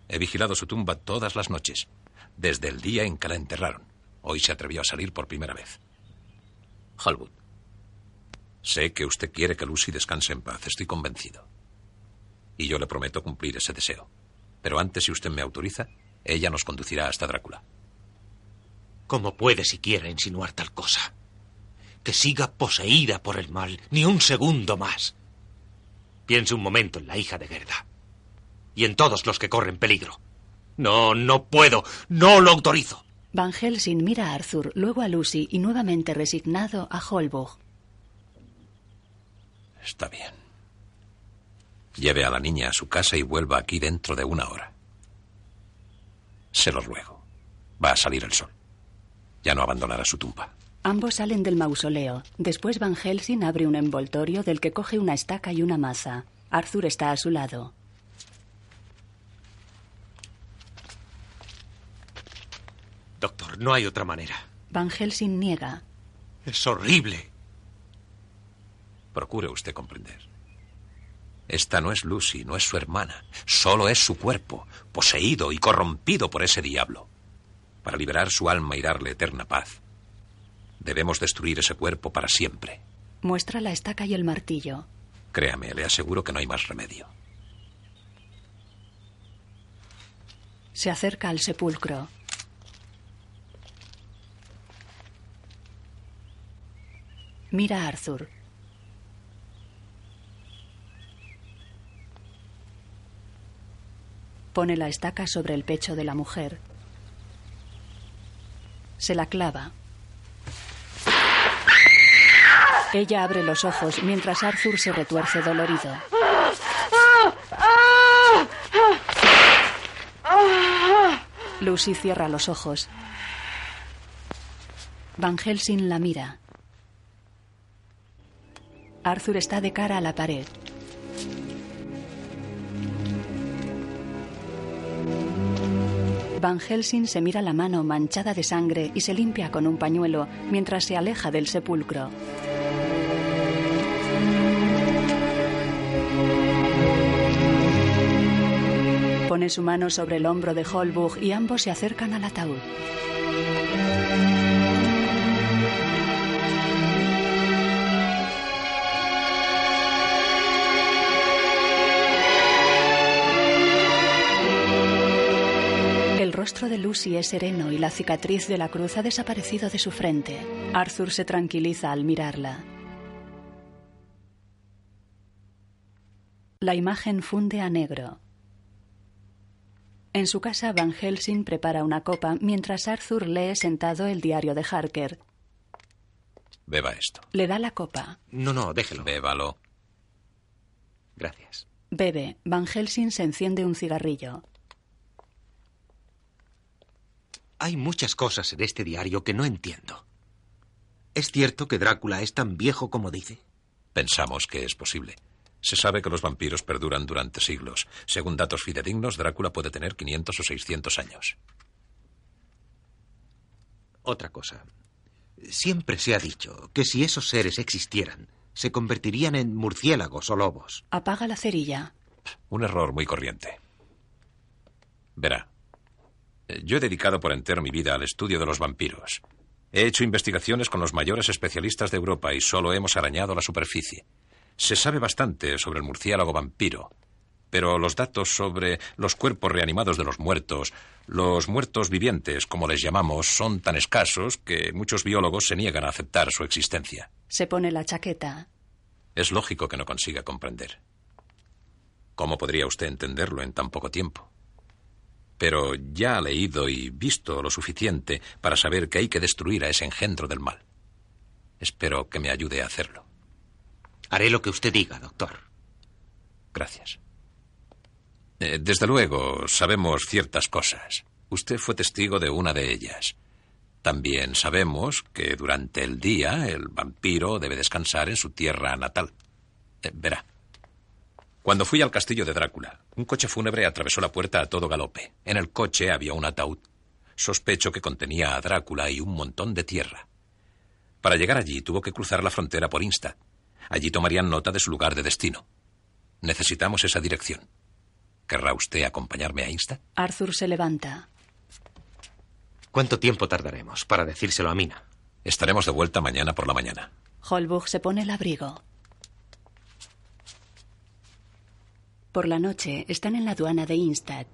Speaker 9: He vigilado su tumba todas las noches, desde el día en que la enterraron. Hoy se atrevió a salir por primera vez. Holwood. Sé que usted quiere que Lucy descanse en paz, estoy convencido. Y yo le prometo cumplir ese deseo. Pero antes, si usted me autoriza, ella nos conducirá hasta Drácula.
Speaker 10: ¿Cómo puede siquiera insinuar tal cosa? Que siga poseída por el mal, ni un segundo más. Piense un momento en la hija de Gerda. Y en todos los que corren peligro. No, no puedo. No lo autorizo.
Speaker 3: Van Helsing mira a Arthur, luego a Lucy y nuevamente resignado a Holbog.
Speaker 9: Está bien. Lleve a la niña a su casa y vuelva aquí dentro de una hora. Se lo ruego. Va a salir el sol. Ya no abandonará su tumba.
Speaker 3: Ambos salen del mausoleo. Después Van Helsing abre un envoltorio del que coge una estaca y una maza. Arthur está a su lado.
Speaker 10: Doctor, no hay otra manera.
Speaker 3: Van Helsing niega.
Speaker 10: Es horrible.
Speaker 9: Procure usted comprender. Esta no es Lucy, no es su hermana. Solo es su cuerpo, poseído y corrompido por ese diablo. Para liberar su alma y darle eterna paz, debemos destruir ese cuerpo para siempre.
Speaker 3: Muestra la estaca y el martillo.
Speaker 9: Créame, le aseguro que no hay más remedio.
Speaker 3: Se acerca al sepulcro. Mira a Arthur. Pone la estaca sobre el pecho de la mujer. Se la clava. Ella abre los ojos mientras Arthur se retuerce dolorido. Lucy cierra los ojos. Van Helsing la mira. Arthur está de cara a la pared. Van Helsing se mira la mano manchada de sangre y se limpia con un pañuelo mientras se aleja del sepulcro. Pone su mano sobre el hombro de Holbug y ambos se acercan al ataúd. Rostro de Lucy es sereno y la cicatriz de la cruz ha desaparecido de su frente. Arthur se tranquiliza al mirarla. La imagen funde a negro. En su casa, Van Helsing prepara una copa mientras Arthur lee sentado el diario de Harker.
Speaker 9: Beba esto.
Speaker 3: Le da la copa.
Speaker 10: No, no, déjelo.
Speaker 9: Bébalo.
Speaker 10: Gracias.
Speaker 3: Bebe. Van Helsing se enciende un cigarrillo.
Speaker 10: Hay muchas cosas en este diario que no entiendo. ¿Es cierto que Drácula es tan viejo como dice?
Speaker 9: Pensamos que es posible. Se sabe que los vampiros perduran durante siglos. Según datos fidedignos, Drácula puede tener 500 o 600 años.
Speaker 10: Otra cosa. Siempre se ha dicho que si esos seres existieran, se convertirían en murciélagos o lobos.
Speaker 3: Apaga la cerilla.
Speaker 9: Un error muy corriente. Verá, yo he dedicado por entero mi vida al estudio de los vampiros. He hecho investigaciones con los mayores especialistas de Europa y solo hemos arañado la superficie. Se sabe bastante sobre el murciélago vampiro, pero los datos sobre los cuerpos reanimados de los muertos, los muertos vivientes, como les llamamos, son tan escasos que muchos biólogos se niegan a aceptar su existencia.
Speaker 3: Se pone la chaqueta.
Speaker 9: Es lógico que no consiga comprender. ¿Cómo podría usted entenderlo en tan poco tiempo? Pero ya ha leído y visto lo suficiente para saber que hay que destruir a ese engendro del mal. Espero que me ayude a hacerlo.
Speaker 10: Haré lo que usted diga, doctor.
Speaker 9: Gracias. Eh, desde luego, sabemos ciertas cosas. Usted fue testigo de una de ellas. También sabemos que durante el día el vampiro debe descansar en su tierra natal. Eh, verá. Cuando fui al castillo de Drácula, un coche fúnebre atravesó la puerta a todo galope. En el coche había un ataúd. Sospecho que contenía a Drácula y un montón de tierra. Para llegar allí tuvo que cruzar la frontera por Insta. Allí tomarían nota de su lugar de destino. Necesitamos esa dirección. ¿Querrá usted acompañarme a Insta?
Speaker 3: Arthur se levanta.
Speaker 10: ¿Cuánto tiempo tardaremos para decírselo a Mina?
Speaker 9: Estaremos de vuelta mañana por la mañana.
Speaker 3: Holbrook se pone el abrigo. Por la noche están en la aduana de Instad.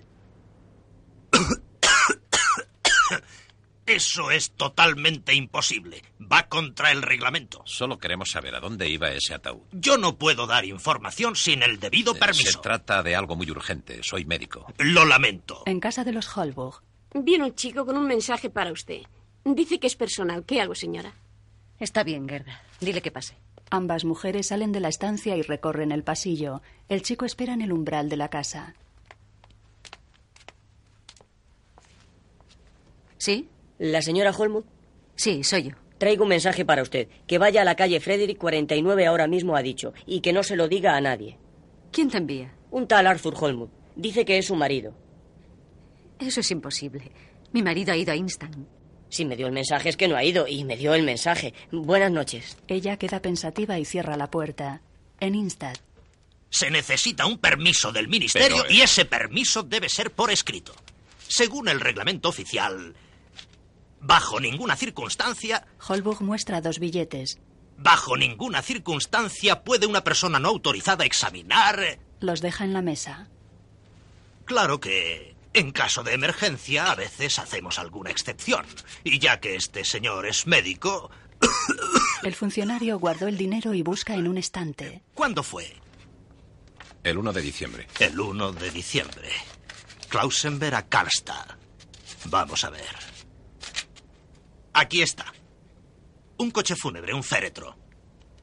Speaker 18: Eso es totalmente imposible. Va contra el reglamento.
Speaker 9: Solo queremos saber a dónde iba ese ataúd.
Speaker 18: Yo no puedo dar información sin el debido permiso.
Speaker 9: Se trata de algo muy urgente. Soy médico.
Speaker 18: Lo lamento.
Speaker 3: En casa de los Holbrook.
Speaker 15: Viene un chico con un mensaje para usted. Dice que es personal. ¿Qué hago, señora?
Speaker 11: Está bien, Gerda. Dile que pase.
Speaker 3: Ambas mujeres salen de la estancia y recorren el pasillo. El chico espera en el umbral de la casa.
Speaker 11: ¿Sí?
Speaker 19: ¿La señora Holmwood?
Speaker 11: Sí, soy yo.
Speaker 19: Traigo un mensaje para usted. Que vaya a la calle Frederick 49 ahora mismo, ha dicho. Y que no se lo diga a nadie.
Speaker 11: ¿Quién te envía?
Speaker 19: Un tal Arthur Holmwood. Dice que es su marido.
Speaker 11: Eso es imposible. Mi marido ha ido a Instant.
Speaker 19: Si me dio el mensaje es que no ha ido. Y me dio el mensaje. Buenas noches.
Speaker 3: Ella queda pensativa y cierra la puerta. En Instad.
Speaker 18: Se necesita un permiso del ministerio
Speaker 9: Pero, eh,
Speaker 18: y ese permiso debe ser por escrito. Según el reglamento oficial, bajo ninguna circunstancia,
Speaker 3: Holbrook muestra dos billetes.
Speaker 18: bajo ninguna circunstancia puede una persona no autorizada examinar.
Speaker 3: Los deja en la mesa.
Speaker 18: Claro que en caso de emergencia a veces hacemos alguna excepción. Y ya que este señor es médico,
Speaker 3: El funcionario guardó el dinero y busca en un estante.
Speaker 18: ¿cuándo fue?
Speaker 9: El 1 de diciembre.
Speaker 18: El 1 de diciembre. Klausenberg a Karlstad. Vamos a ver. Aquí está. Un coche fúnebre, un féretro.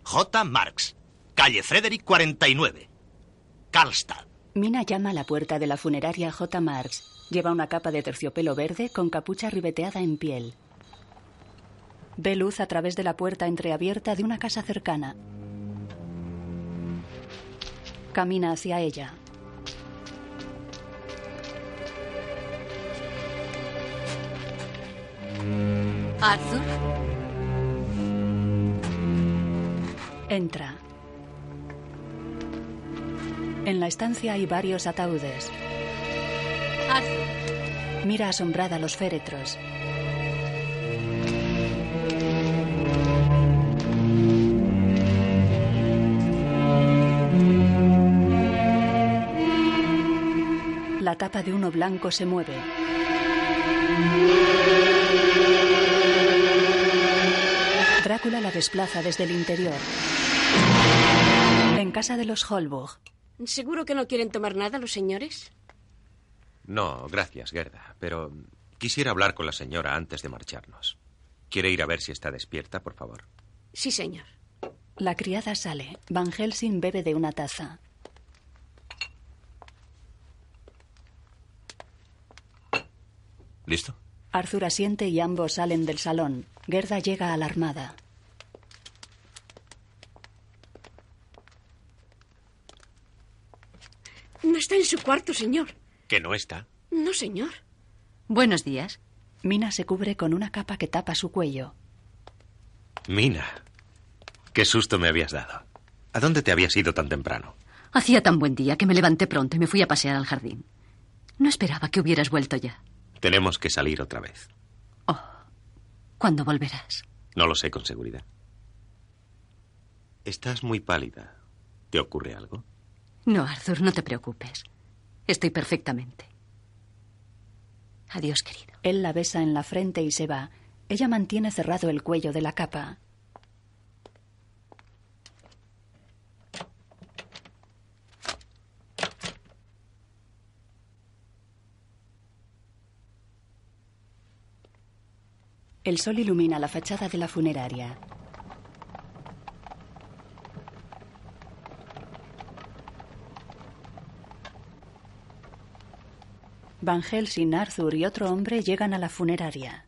Speaker 18: J. Marx. Calle Frederick 49. Karlstad.
Speaker 3: Mina llama a la puerta de la funeraria J. Marx. Lleva una capa de terciopelo verde con capucha ribeteada en piel. Ve luz a través de la puerta entreabierta de una casa cercana. Camina hacia ella.
Speaker 11: Arthur.
Speaker 3: Entra. En la estancia hay varios ataúdes. Mira asombrada los féretros. La tapa de uno blanco se mueve. Drácula la desplaza desde el interior. En casa de los Holbug.
Speaker 15: ¿Seguro que no quieren tomar nada los señores?
Speaker 10: No, gracias, Gerda. Pero quisiera hablar con la señora antes de marcharnos. ¿Quiere ir a ver si está despierta, por favor?
Speaker 15: Sí, señor.
Speaker 3: La criada sale. Van Helsing bebe de una taza.
Speaker 9: ¿Listo?
Speaker 3: Arthur asiente y ambos salen del salón. Gerda llega alarmada.
Speaker 15: No está en su cuarto, señor.
Speaker 10: ¿Que no está?
Speaker 15: No, señor.
Speaker 11: Buenos días.
Speaker 3: Mina se cubre con una capa que tapa su cuello.
Speaker 10: Mina, qué susto me habías dado. ¿A dónde te habías ido tan temprano?
Speaker 11: Hacía tan buen día que me levanté pronto y me fui a pasear al jardín. No esperaba que hubieras vuelto ya.
Speaker 10: Tenemos que salir otra vez.
Speaker 11: ¿Cuándo volverás?
Speaker 10: No lo sé con seguridad. Estás muy pálida. ¿Te ocurre algo?
Speaker 11: No, Arthur, no te preocupes. Estoy perfectamente. Adiós, querido.
Speaker 3: Él la besa en la frente y se va. Ella mantiene cerrado el cuello de la capa. El sol ilumina la fachada de la funeraria. Van Helsing, Arthur y otro hombre llegan a la funeraria.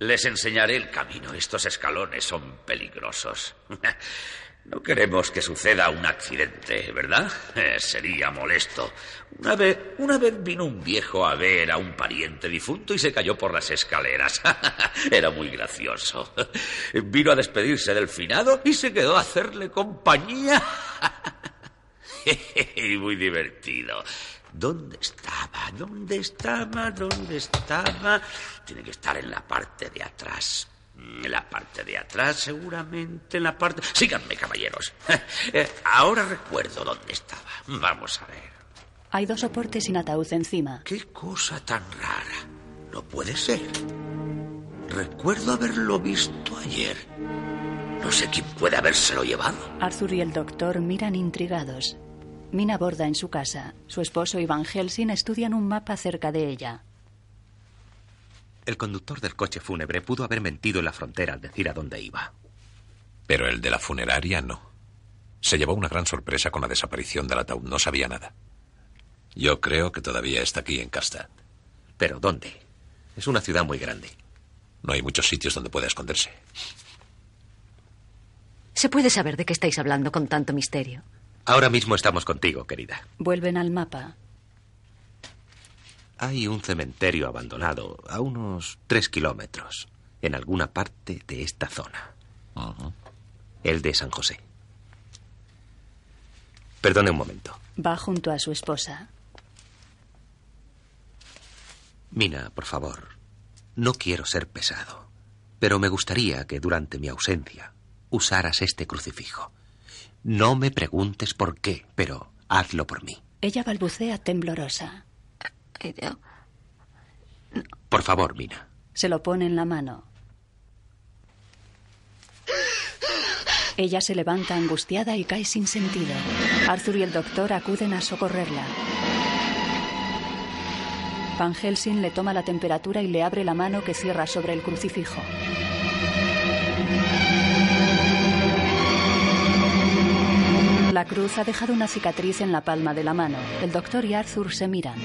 Speaker 20: Les enseñaré el camino. Estos escalones son peligrosos. No queremos que suceda un accidente, ¿verdad? Sería molesto. Una vez, una vez vino un viejo a ver a un pariente difunto y se cayó por las escaleras. Era muy gracioso. Vino a despedirse del finado y se quedó a hacerle compañía. muy divertido. ¿Dónde estaba? ¿Dónde estaba? ¿Dónde estaba? Tiene que estar en la parte de atrás. En la parte de atrás, seguramente, en la parte... Síganme, caballeros. Eh, Ahora recuerdo dónde estaba. Vamos a ver.
Speaker 3: Hay dos soportes sin ataúd encima.
Speaker 20: ¿Qué cosa tan rara? No puede ser. Recuerdo haberlo visto ayer. No sé quién puede habérselo llevado.
Speaker 3: Arthur y el doctor miran intrigados. Mina borda en su casa. Su esposo y Van Helsing estudian un mapa cerca de ella.
Speaker 10: El conductor del coche fúnebre pudo haber mentido en la frontera al decir a dónde iba.
Speaker 9: Pero el de la funeraria no. Se llevó una gran sorpresa con la desaparición del ataúd. No sabía nada. Yo creo que todavía está aquí en Castad.
Speaker 10: ¿Pero dónde? Es una ciudad muy grande.
Speaker 9: No hay muchos sitios donde pueda esconderse.
Speaker 11: ¿Se puede saber de qué estáis hablando con tanto misterio?
Speaker 10: Ahora mismo estamos contigo, querida.
Speaker 3: Vuelven al mapa.
Speaker 10: Hay un cementerio abandonado a unos tres kilómetros, en alguna parte de esta zona. El de San José. Perdone un momento.
Speaker 3: Va junto a su esposa.
Speaker 10: Mina, por favor, no quiero ser pesado, pero me gustaría que durante mi ausencia usaras este crucifijo. No me preguntes por qué, pero hazlo por mí.
Speaker 3: Ella balbucea temblorosa.
Speaker 10: Por favor, Mina.
Speaker 3: Se lo pone en la mano. Ella se levanta angustiada y cae sin sentido. Arthur y el doctor acuden a socorrerla. Van Helsing le toma la temperatura y le abre la mano que cierra sobre el crucifijo. La cruz ha dejado una cicatriz en la palma de la mano. El doctor y Arthur se miran.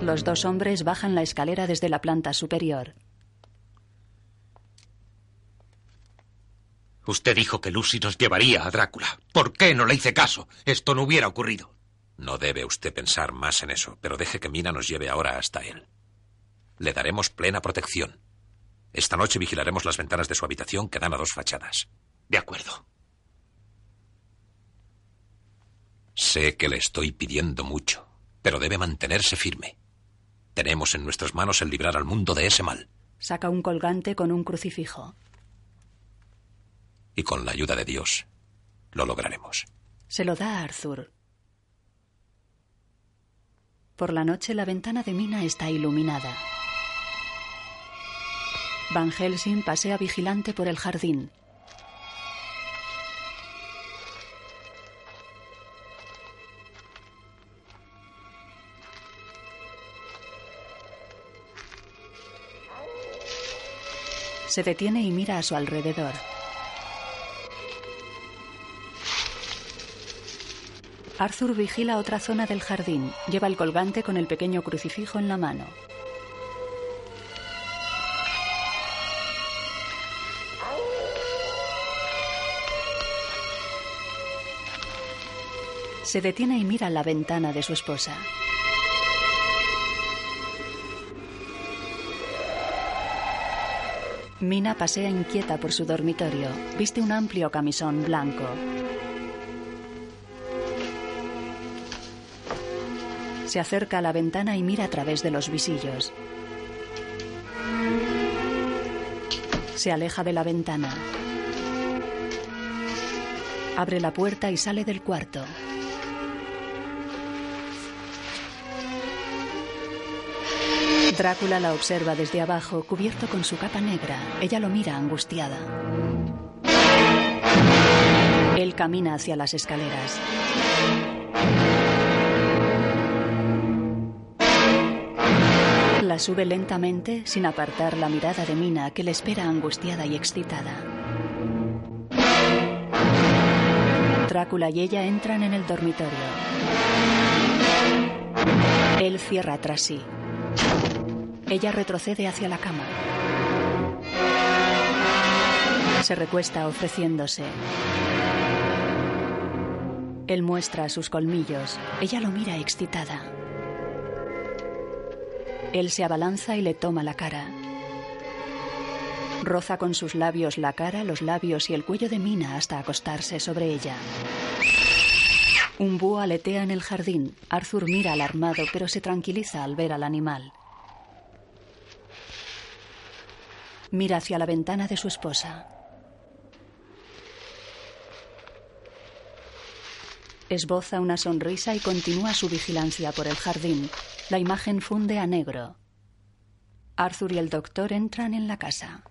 Speaker 3: Los dos hombres bajan la escalera desde la planta superior.
Speaker 10: Usted dijo que Lucy nos llevaría a Drácula. ¿Por qué no le hice caso? Esto no hubiera ocurrido.
Speaker 9: No debe usted pensar más en eso, pero deje que Mina nos lleve ahora hasta él. Le daremos plena protección. Esta noche vigilaremos las ventanas de su habitación que dan a dos fachadas.
Speaker 10: De acuerdo.
Speaker 9: Sé que le estoy pidiendo mucho, pero debe mantenerse firme. Tenemos en nuestras manos el librar al mundo de ese mal,
Speaker 3: Saca un colgante con un crucifijo.
Speaker 9: y con la ayuda de Dios lo lograremos.
Speaker 3: Se lo da a Arthur. Por la noche la ventana de Mina está iluminada. Van Helsing pasea vigilante por el jardín. Se detiene y mira a su alrededor. Arthur vigila otra zona del jardín. Lleva el colgante con el pequeño crucifijo en la mano. Se detiene y mira la ventana de su esposa. Mina pasea inquieta por su dormitorio. Viste un amplio camisón blanco. Se acerca a la ventana y mira a través de los visillos. Se aleja de la ventana. Abre la puerta y sale del cuarto. Drácula la observa desde abajo, cubierto con su capa negra. Ella lo mira angustiada. Él camina hacia las escaleras. La sube lentamente sin apartar la mirada de Mina que le espera angustiada y excitada. Drácula y ella entran en el dormitorio. Él cierra tras sí. Ella retrocede hacia la cama. Se recuesta ofreciéndose. Él muestra sus colmillos. Ella lo mira excitada. Él se abalanza y le toma la cara. Roza con sus labios la cara, los labios y el cuello de Mina hasta acostarse sobre ella. Un búho aletea en el jardín. Arthur mira alarmado, pero se tranquiliza al ver al animal. Mira hacia la ventana de su esposa. Esboza una sonrisa y continúa su vigilancia por el jardín. La imagen funde a negro. Arthur y el doctor entran en la casa.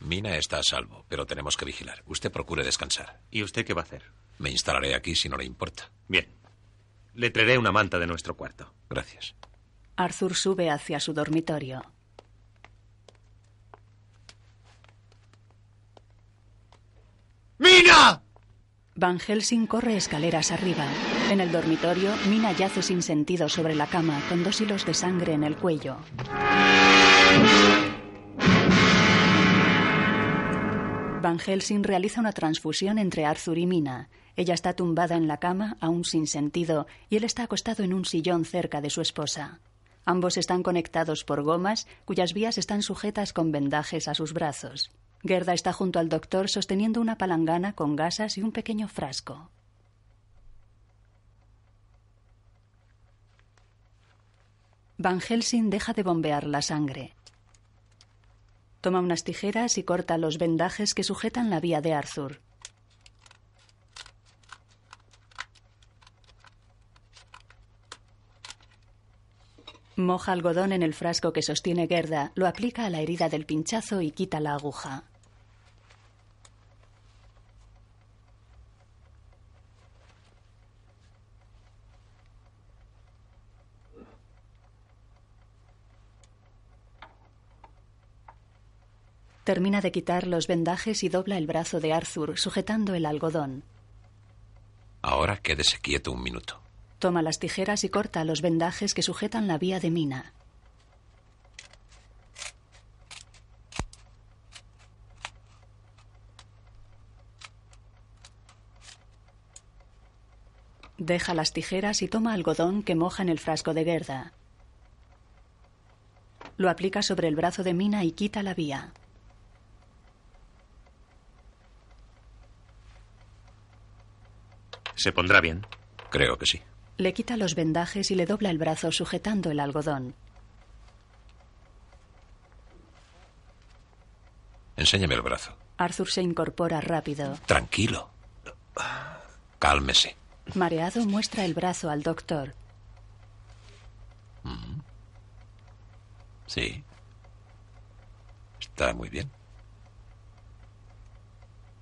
Speaker 9: Mina está a salvo, pero tenemos que vigilar. Usted procure descansar.
Speaker 10: ¿Y usted qué va a hacer?
Speaker 9: Me instalaré aquí si no le importa.
Speaker 10: Bien. Le traeré una manta de nuestro cuarto.
Speaker 9: Gracias.
Speaker 3: Arthur sube hacia su dormitorio.
Speaker 18: ¡Mina!
Speaker 3: Van Helsing corre escaleras arriba. En el dormitorio, Mina yace sin sentido sobre la cama, con dos hilos de sangre en el cuello. Van Helsing realiza una transfusión entre Arthur y Mina. Ella está tumbada en la cama, aún sin sentido, y él está acostado en un sillón cerca de su esposa. Ambos están conectados por gomas, cuyas vías están sujetas con vendajes a sus brazos. Gerda está junto al doctor sosteniendo una palangana con gasas y un pequeño frasco. Van Helsing deja de bombear la sangre. Toma unas tijeras y corta los vendajes que sujetan la vía de Arthur. Moja algodón en el frasco que sostiene Gerda, lo aplica a la herida del pinchazo y quita la aguja. Termina de quitar los vendajes y dobla el brazo de Arthur, sujetando el algodón.
Speaker 9: Ahora quédese quieto un minuto.
Speaker 3: Toma las tijeras y corta los vendajes que sujetan la vía de Mina. Deja las tijeras y toma algodón que moja en el frasco de Gerda. Lo aplica sobre el brazo de Mina y quita la vía.
Speaker 10: ¿Se pondrá bien?
Speaker 9: Creo que sí.
Speaker 3: Le quita los vendajes y le dobla el brazo sujetando el algodón.
Speaker 9: Enséñeme el brazo.
Speaker 3: Arthur se incorpora rápido.
Speaker 9: Tranquilo. Cálmese.
Speaker 3: Mareado muestra el brazo al doctor.
Speaker 9: Mm. Sí. Está muy bien.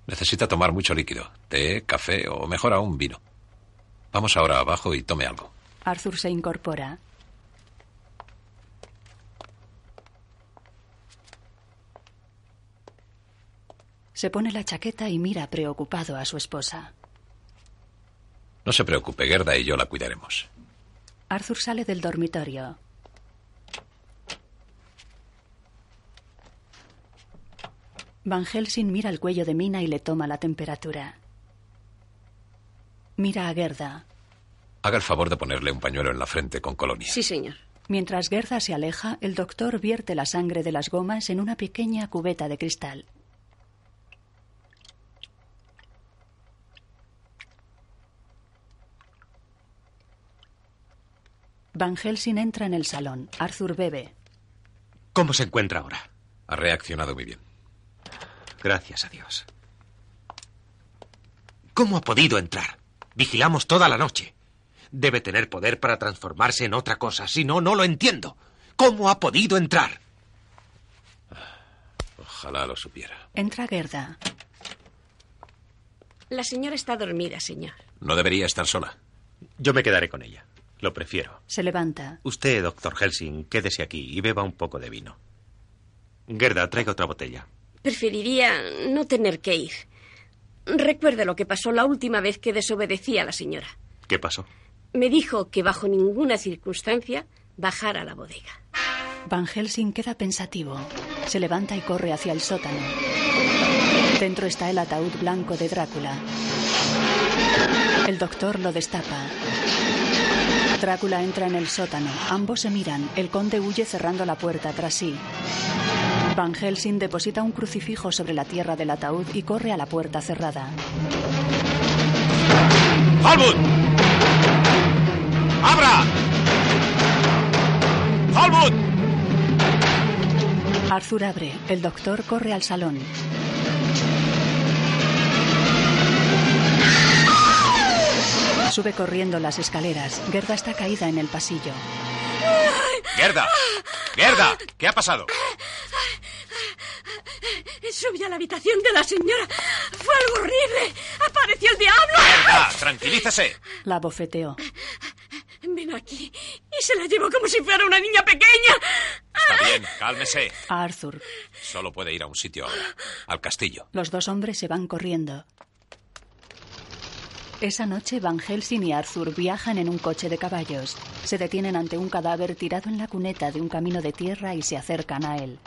Speaker 9: Necesita tomar mucho líquido. Té, café o mejor aún vino. Vamos ahora abajo y tome algo.
Speaker 3: Arthur se incorpora. Se pone la chaqueta y mira preocupado a su esposa.
Speaker 9: No se preocupe, Gerda y yo la cuidaremos.
Speaker 3: Arthur sale del dormitorio. Van Helsing mira el cuello de Mina y le toma la temperatura. Mira a Gerda.
Speaker 9: Haga el favor de ponerle un pañuelo en la frente con colonia.
Speaker 15: Sí, señor.
Speaker 3: Mientras Gerda se aleja, el doctor vierte la sangre de las gomas en una pequeña cubeta de cristal. Van Helsing entra en el salón. Arthur bebe.
Speaker 10: ¿Cómo se encuentra ahora?
Speaker 9: Ha reaccionado muy bien.
Speaker 10: Gracias a Dios. ¿Cómo ha podido entrar? Vigilamos toda la noche. Debe tener poder para transformarse en otra cosa. Si no, no lo entiendo. ¿Cómo ha podido entrar?
Speaker 9: Ojalá lo supiera.
Speaker 3: Entra Gerda.
Speaker 15: La señora está dormida, señor.
Speaker 9: No debería estar sola.
Speaker 10: Yo me quedaré con ella. Lo prefiero.
Speaker 3: Se levanta.
Speaker 10: Usted, doctor Helsing, quédese aquí y beba un poco de vino. Gerda, traiga otra botella.
Speaker 15: Preferiría no tener que ir. Recuerde lo que pasó la última vez que desobedecí a la señora.
Speaker 10: ¿Qué pasó?
Speaker 15: Me dijo que bajo ninguna circunstancia bajara a la bodega.
Speaker 3: Van Helsing queda pensativo. Se levanta y corre hacia el sótano. Dentro está el ataúd blanco de Drácula. El doctor lo destapa. Drácula entra en el sótano. Ambos se miran. El conde huye cerrando la puerta tras sí. Van Helsing deposita un crucifijo sobre la tierra del ataúd y corre a la puerta cerrada.
Speaker 10: ¡Halbut! ¡Abra! ¡Halbut!
Speaker 3: Arthur abre. El doctor corre al salón. Sube corriendo las escaleras. Gerda está caída en el pasillo.
Speaker 9: ¡Gerda! ¡Gerda! ¿Qué ha pasado?
Speaker 15: Subí a la habitación de la señora. Fue algo horrible. Apareció el diablo.
Speaker 9: ¡Gerda! ¡Tranquilícese!
Speaker 3: La bofeteó.
Speaker 15: Ven aquí y se la llevo como si fuera una niña pequeña.
Speaker 9: Está bien, cálmese.
Speaker 3: A Arthur.
Speaker 9: Solo puede ir a un sitio ahora. Al castillo.
Speaker 3: Los dos hombres se van corriendo. Esa noche Van Helsing y Arthur viajan en un coche de caballos. Se detienen ante un cadáver tirado en la cuneta de un camino de tierra y se acercan a él.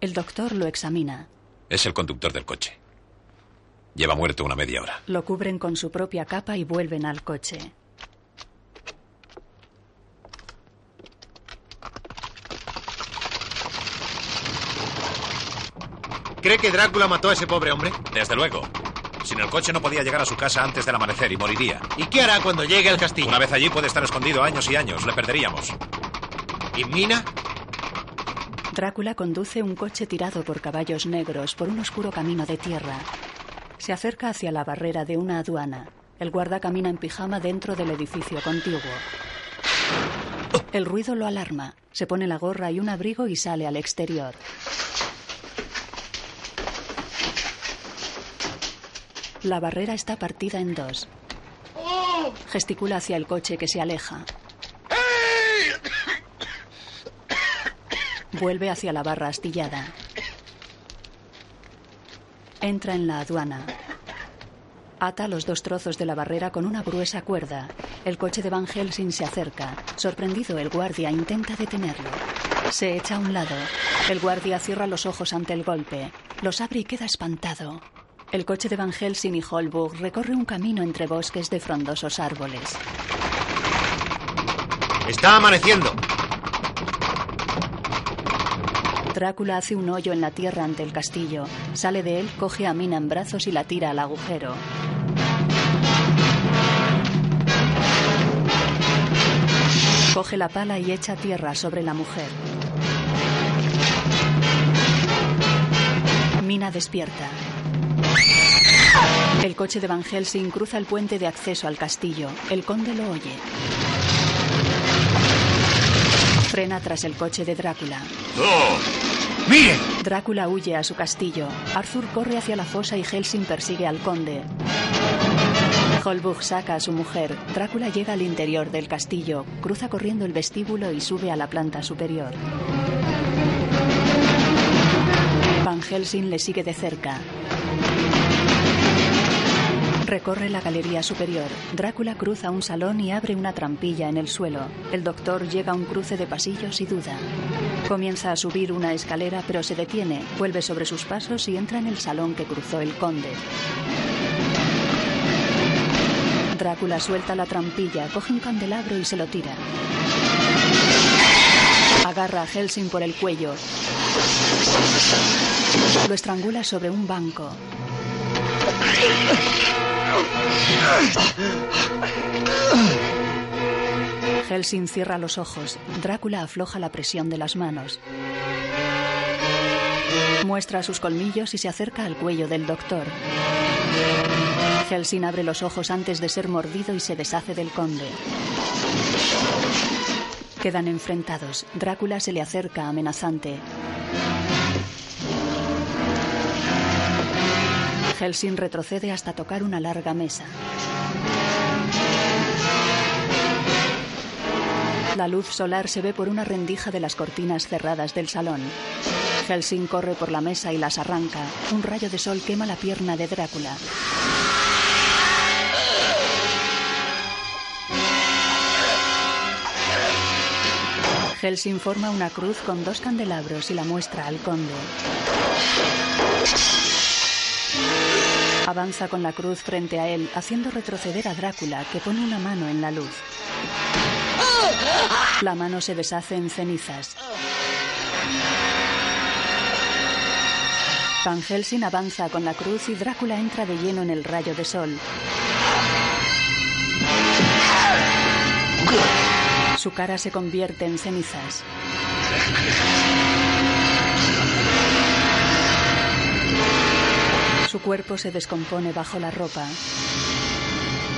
Speaker 3: El doctor lo examina.
Speaker 9: Es el conductor del coche. Lleva muerto una media hora.
Speaker 3: Lo cubren con su propia capa y vuelven al coche.
Speaker 10: ¿Cree que Drácula mató a ese pobre hombre?
Speaker 9: Desde luego. Sin el coche no podía llegar a su casa antes del amanecer y moriría.
Speaker 10: ¿Y qué hará cuando llegue al castillo?
Speaker 9: Una vez allí puede estar escondido años y años. Le perderíamos.
Speaker 10: ¿Y Mina?
Speaker 3: Drácula conduce un coche tirado por caballos negros por un oscuro camino de tierra. Se acerca hacia la barrera de una aduana. El guarda camina en pijama dentro del edificio contiguo. El ruido lo alarma. Se pone la gorra y un abrigo y sale al exterior. La barrera está partida en dos. Gesticula hacia el coche que se aleja. Vuelve hacia la barra astillada. Entra en la aduana. Ata los dos trozos de la barrera con una gruesa cuerda. El coche de Van Helsing se acerca. Sorprendido, el guardia intenta detenerlo. Se echa a un lado. El guardia cierra los ojos ante el golpe. Los abre y queda espantado. El coche de Van Helsing y Holburg recorre un camino entre bosques de frondosos árboles.
Speaker 10: Está amaneciendo.
Speaker 3: Drácula hace un hoyo en la tierra ante el castillo. Sale de él, coge a Mina en brazos y la tira al agujero. Coge la pala y echa tierra sobre la mujer. Mina despierta. El coche de Van Helsing cruza el puente de acceso al castillo. El conde lo oye. Frena tras el coche de Drácula.
Speaker 21: ¡No! ¡Mire!
Speaker 3: Drácula huye a su castillo. Arthur corre hacia la fosa y Helsing persigue al conde. Holbug saca a su mujer. Drácula llega al interior del castillo, cruza corriendo el vestíbulo y sube a la planta superior. Van Helsing le sigue de cerca. Recorre la galería superior. Drácula cruza un salón y abre una trampilla en el suelo. El doctor llega a un cruce de pasillos y duda. Comienza a subir una escalera pero se detiene, vuelve sobre sus pasos y entra en el salón que cruzó el conde. Drácula suelta la trampilla, coge un candelabro y se lo tira. Agarra a Helsing por el cuello. Lo estrangula sobre un banco. Helsing cierra los ojos. Drácula afloja la presión de las manos. Muestra sus colmillos y se acerca al cuello del doctor. Helsing abre los ojos antes de ser mordido y se deshace del conde. Quedan enfrentados. Drácula se le acerca amenazante. Helsing retrocede hasta tocar una larga mesa. La luz solar se ve por una rendija de las cortinas cerradas del salón. Helsing corre por la mesa y las arranca. Un rayo de sol quema la pierna de Drácula. Helsing forma una cruz con dos candelabros y la muestra al conde. Avanza con la cruz frente a él, haciendo retroceder a Drácula, que pone una mano en la luz. La mano se deshace en cenizas. Van Helsing avanza con la cruz y Drácula entra de lleno en el rayo de sol. Su cara se convierte en cenizas. Su cuerpo se descompone bajo la ropa.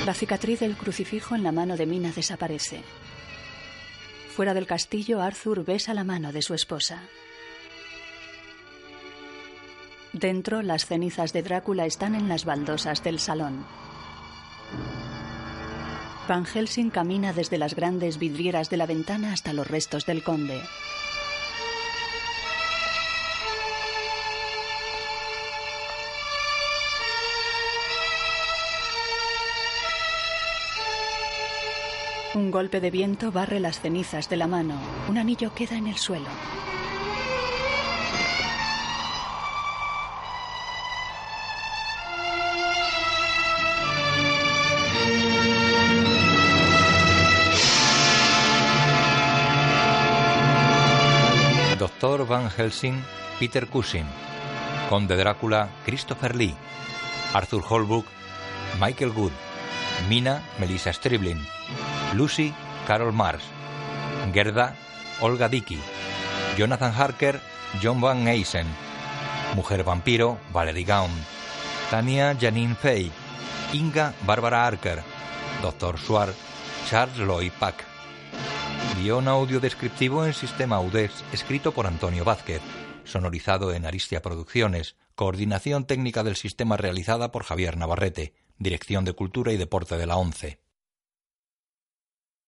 Speaker 3: La cicatriz del crucifijo en la mano de Mina desaparece. Fuera del castillo, Arthur besa la mano de su esposa. Dentro, las cenizas de Drácula están en las baldosas del salón. Van Helsing camina desde las grandes vidrieras de la ventana hasta los restos del conde. Un golpe de viento barre las cenizas de la mano. Un anillo queda en el suelo.
Speaker 2: Doctor Van Helsing, Peter Cushing. Conde Drácula, Christopher Lee. Arthur Holbrook, Michael Good. Mina, Melissa Striblin. Lucy, Carol Mars. Gerda, Olga Dickey. Jonathan Harker, John Van Eysen. Mujer vampiro, Valerie Gaun. Tania Janine Fay. Inga, Bárbara Arker. Doctor Suar, Charles Lloyd Pack. Guión audio descriptivo en sistema UDES, escrito por Antonio Vázquez. Sonorizado en Aristia Producciones. Coordinación técnica del sistema realizada por Javier Navarrete. Dirección de Cultura y Deporte de la ONCE.